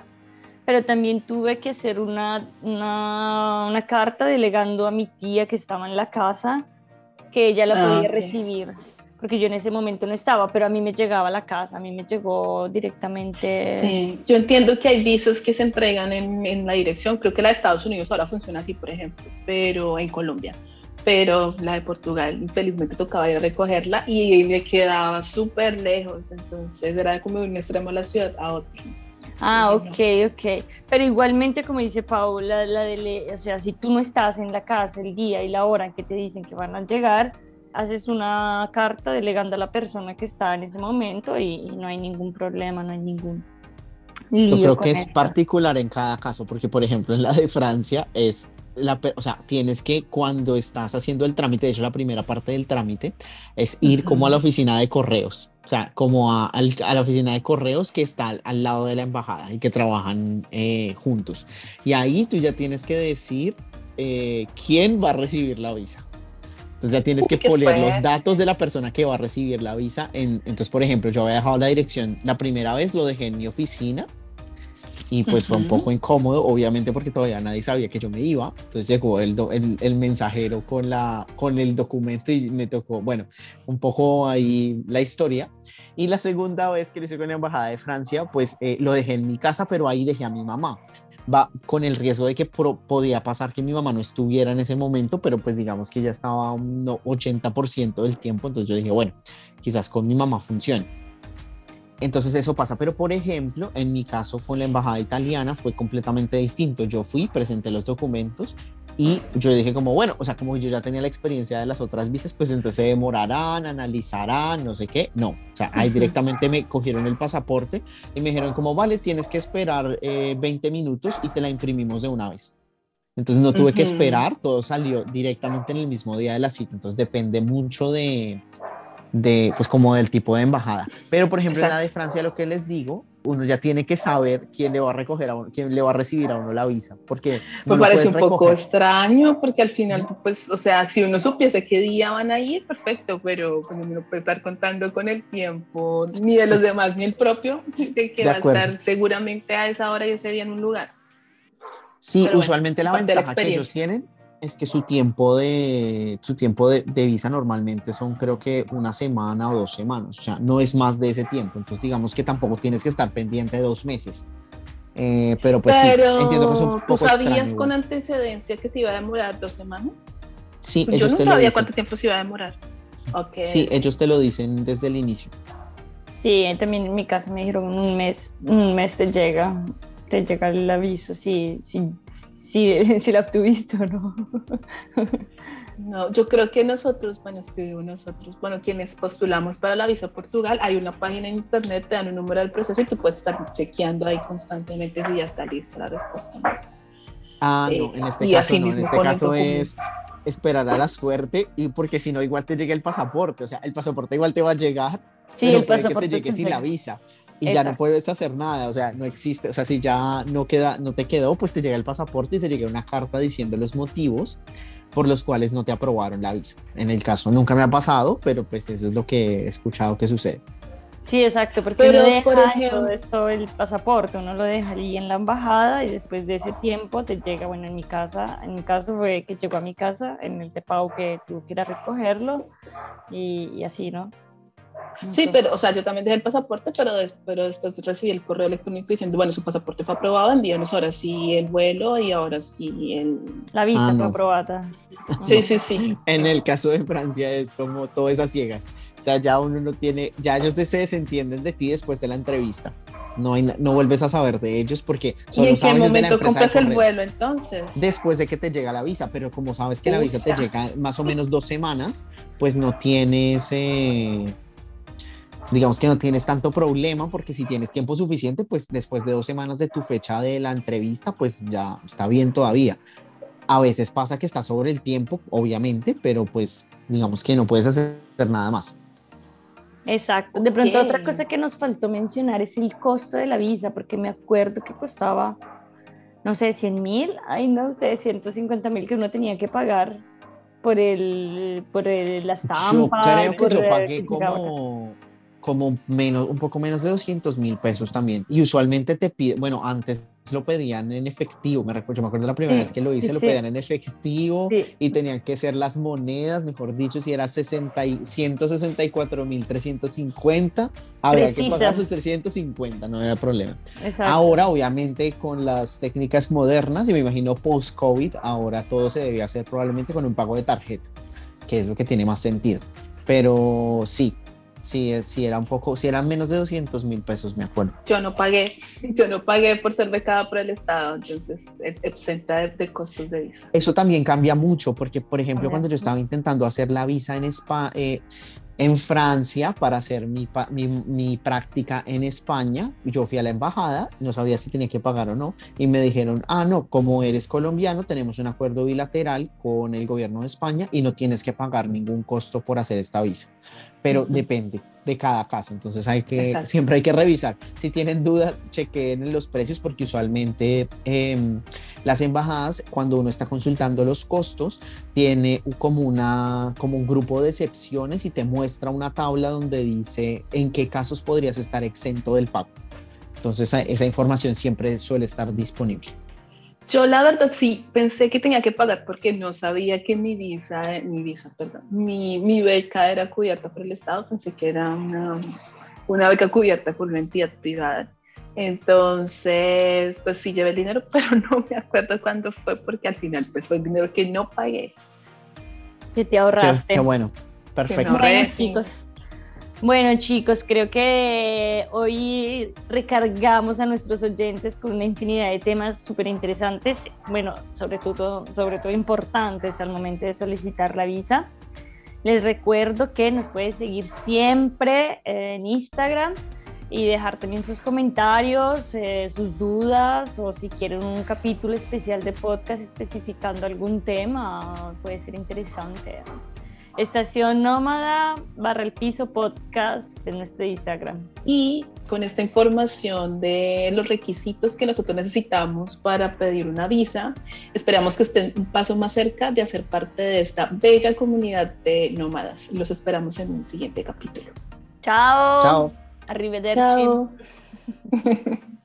Speaker 3: pero también tuve que hacer una, una, carta delegando a mi tía que estaba en la casa, que ella la ah, podía recibir, porque yo en ese momento no estaba, pero a mí me llegaba a la casa, a mí me llegó directamente.
Speaker 4: Sí, yo entiendo que hay visas que se entregan en, en la dirección, creo que la de Estados Unidos ahora funciona así, por ejemplo, pero en Colombia pero la de Portugal infelizmente tocaba ir a recogerla y me quedaba súper lejos, entonces era como de un extremo de la ciudad a otro.
Speaker 3: Ah, ok, ok. Pero igualmente, como dice Paula, la de, o sea, si tú no estás en la casa el día y la hora en que te dicen que van a llegar, haces una carta delegando a la persona que está en ese momento y, no hay ningún problema, no hay ningún...
Speaker 2: Yo creo que es particular en cada caso, porque por ejemplo en la de Francia es la, o sea, tienes que cuando estás haciendo el trámite, de hecho la primera parte del trámite es ir como a la oficina de correos, o sea, como a, la oficina de correos que está al, lado de la embajada y que trabajan eh, juntos. Y ahí tú ya tienes que decir eh, quién va a recibir la visa. Entonces ya tienes que poner los datos de la persona que va a recibir la visa. En, entonces, por ejemplo, yo había dejado la dirección, la primera vez lo dejé en mi oficina y pues fue un poco incómodo, obviamente porque todavía nadie sabía que yo me iba. Entonces llegó el, el, el, mensajero con, la, con el documento y me tocó, bueno, un poco ahí la historia. Y la segunda vez que lo hice con la Embajada de Francia, pues eh, lo dejé en mi casa, pero ahí dejé a mi mamá va con el riesgo de que podía pasar que mi mamá no estuviera en ese momento, pero pues digamos que ya estaba un 80% del tiempo, entonces yo dije, bueno, quizás con mi mamá funcione. Entonces eso pasa, pero por ejemplo, en mi caso con la embajada italiana fue completamente distinto. Yo fui, presenté los documentos y yo dije como, bueno, o sea, como yo ya tenía la experiencia de las otras visas, pues entonces se demorarán, analizarán, no sé qué. No, o sea, ahí directamente me cogieron el pasaporte y me dijeron como, vale, tienes que esperar 20 eh, minutos y te la imprimimos de una vez. Entonces no tuve que esperar, todo salió directamente en el mismo día de la cita. Entonces depende mucho de, de, pues como del tipo de embajada. Pero, por ejemplo, en la de Francia, lo que les digo, uno ya tiene que saber quién le va a recoger a uno, quién le va a recibir a uno la visa, porque...
Speaker 4: Me parece un poco extraño, porque al final, pues, o sea, si uno supiese qué día van a ir, perfecto, pero pues, uno puede estar contando con el tiempo, ni de los demás, ni el propio, de que va a estar seguramente a esa hora y ese día en un lugar.
Speaker 2: Sí, usualmente la ventaja que ellos tienen es que su tiempo de su tiempo de, visa normalmente son creo que una semana o dos semanas, o sea, no es más de ese tiempo, entonces digamos que tampoco tienes que estar pendiente de dos meses. Eh, pero pues sí, entiendo que es un poco
Speaker 4: ¿tú sabías con antecedencia que se iba a demorar dos semanas?
Speaker 2: Sí,
Speaker 4: pues ellos yo no sabía cuánto tiempo se iba a demorar.
Speaker 2: Okay. Sí, ellos te lo dicen desde el inicio.
Speaker 3: Sí, también en mi caso me dijeron un mes, un mes te llega, te llega el aviso, sí, sí, si, si la obtuviste o no.
Speaker 4: No, yo creo que nosotros, bueno, escribimos nosotros, bueno, quienes postulamos para la visa Portugal, hay una página en internet, te dan un número del proceso y tú puedes estar chequeando ahí constantemente si ya está lista la respuesta.
Speaker 2: Ah, no, en este caso no, en este caso es esperar a la suerte y porque si no igual te llega el pasaporte, o sea, el pasaporte igual te va a llegar,
Speaker 3: sí, el pasaporte
Speaker 2: que te llegue sin la visa y ya no puedes hacer nada, o sea, no existe, o sea, si ya no queda, no te quedó, pues te llega el pasaporte y te llega una carta diciendo los motivos por los cuales no te aprobaron la visa. En el caso nunca me ha pasado, pero pues eso es lo que he escuchado que sucede.
Speaker 3: Sí, exacto, porque pero, uno deja por ejemplo, esto el pasaporte, uno lo deja allí en la embajada y después de ese tiempo te llega, bueno, en mi casa, en mi caso fue que llegó a mi casa, en el de pago que tuvo que ir a recogerlo y, y así, ¿no?
Speaker 4: Sí, pero, o sea, yo también dejé el pasaporte, pero, pero después recibí el correo electrónico diciendo, bueno, su pasaporte fue aprobado, envíanos ahora sí el vuelo y ahora sí el...
Speaker 3: La visa ah, fue aprobada.
Speaker 4: Sí, sí, sí.
Speaker 2: En el caso de Francia es como todo esas ciegas. O sea, ya uno no tiene, ya ellos se desentienden de ti después de la entrevista. No, hay, no vuelves a saber de ellos porque
Speaker 4: solo ¿Y en qué momento compras el vuelo entonces?
Speaker 2: Después de que te llega la visa, pero como sabes que la visa te llega más o menos dos semanas, pues no tienes... Eh, digamos que no tienes tanto problema porque si tienes tiempo suficiente, pues después de dos semanas de tu fecha de la entrevista, pues ya está bien todavía. A veces pasa que está sobre el tiempo, obviamente, pero pues digamos que no puedes hacer nada más.
Speaker 3: Exacto. De pronto otra cosa que nos faltó mencionar es el costo de la visa, porque me acuerdo que costaba, no sé, 100 mil, ay no sé, 150 mil que uno tenía que pagar por el, por el, la estampa.
Speaker 2: Yo creo que yo pagué como como menos, un poco menos de 200 mil pesos también. Y usualmente te pide, bueno, antes lo pedían en efectivo, me recuerdo, yo me acuerdo la primera vez que lo hice, lo pedían en efectivo y tenían que ser las monedas, mejor dicho, si era 60 y 164 mil 350, había que pagar sus 350, no era problema. Ahora, obviamente, con las técnicas modernas, y me imagino post-COVID, ahora todo se debe hacer probablemente con un pago de tarjeta, que es lo que tiene más sentido. Pero sí, Sí, sí, era un poco, si eran menos de 200 mil pesos, me acuerdo.
Speaker 4: Yo no pagué, yo no pagué por ser becada por el Estado, entonces exenta de, costos de visa.
Speaker 2: Eso también cambia mucho, porque por ejemplo, cuando yo estaba intentando hacer la visa en España, eh, En Francia, para hacer mi, mi, mi, práctica en España, yo fui a la embajada, no sabía si tenía que pagar o no, y me dijeron, ah, no, como eres colombiano, tenemos un acuerdo bilateral con el gobierno de España y no tienes que pagar ningún costo por hacer esta visa pero depende de cada caso. Entonces hay que, siempre hay que revisar. Si tienen dudas, chequen los precios porque usualmente em, las embajadas, cuando uno está consultando los costos, tiene como, una, como un grupo de excepciones y te muestra una tabla donde dice en qué casos podrías estar exento del pago. Entonces esa información siempre suele estar disponible.
Speaker 4: Yo la verdad sí pensé que tenía que pagar porque no sabía que mi visa, mi visa, perdón, mi, mi beca era cubierta por el Estado, pensé que era una, una beca cubierta por una entidad privada. Entonces, pues sí llevé el dinero, pero no me acuerdo cuándo fue porque al final pues fue el dinero que no pagué.
Speaker 3: Que te ahorraste.
Speaker 2: Qué, bueno, perfecto.
Speaker 3: chicos. Bueno chicos, creo que hoy recargamos a nuestros oyentes con una infinidad de temas súper interesantes, bueno, sobre todo, sobre todo importantes al momento de solicitar la visa. Les recuerdo que nos puede seguir siempre en Instagram y dejar también sus comentarios, eh, sus dudas o si quieren un capítulo especial de podcast especificando algún tema, puede ser interesante. Estación Nómada barra el piso podcast en nuestro Instagram.
Speaker 4: Y con esta información de los requisitos que nosotros necesitamos para pedir una visa, esperamos que estén un paso más cerca de hacer parte de esta bella comunidad de nómadas. Los esperamos en un siguiente capítulo.
Speaker 3: Chao.
Speaker 2: Chao.
Speaker 3: Arrivederci. Chao.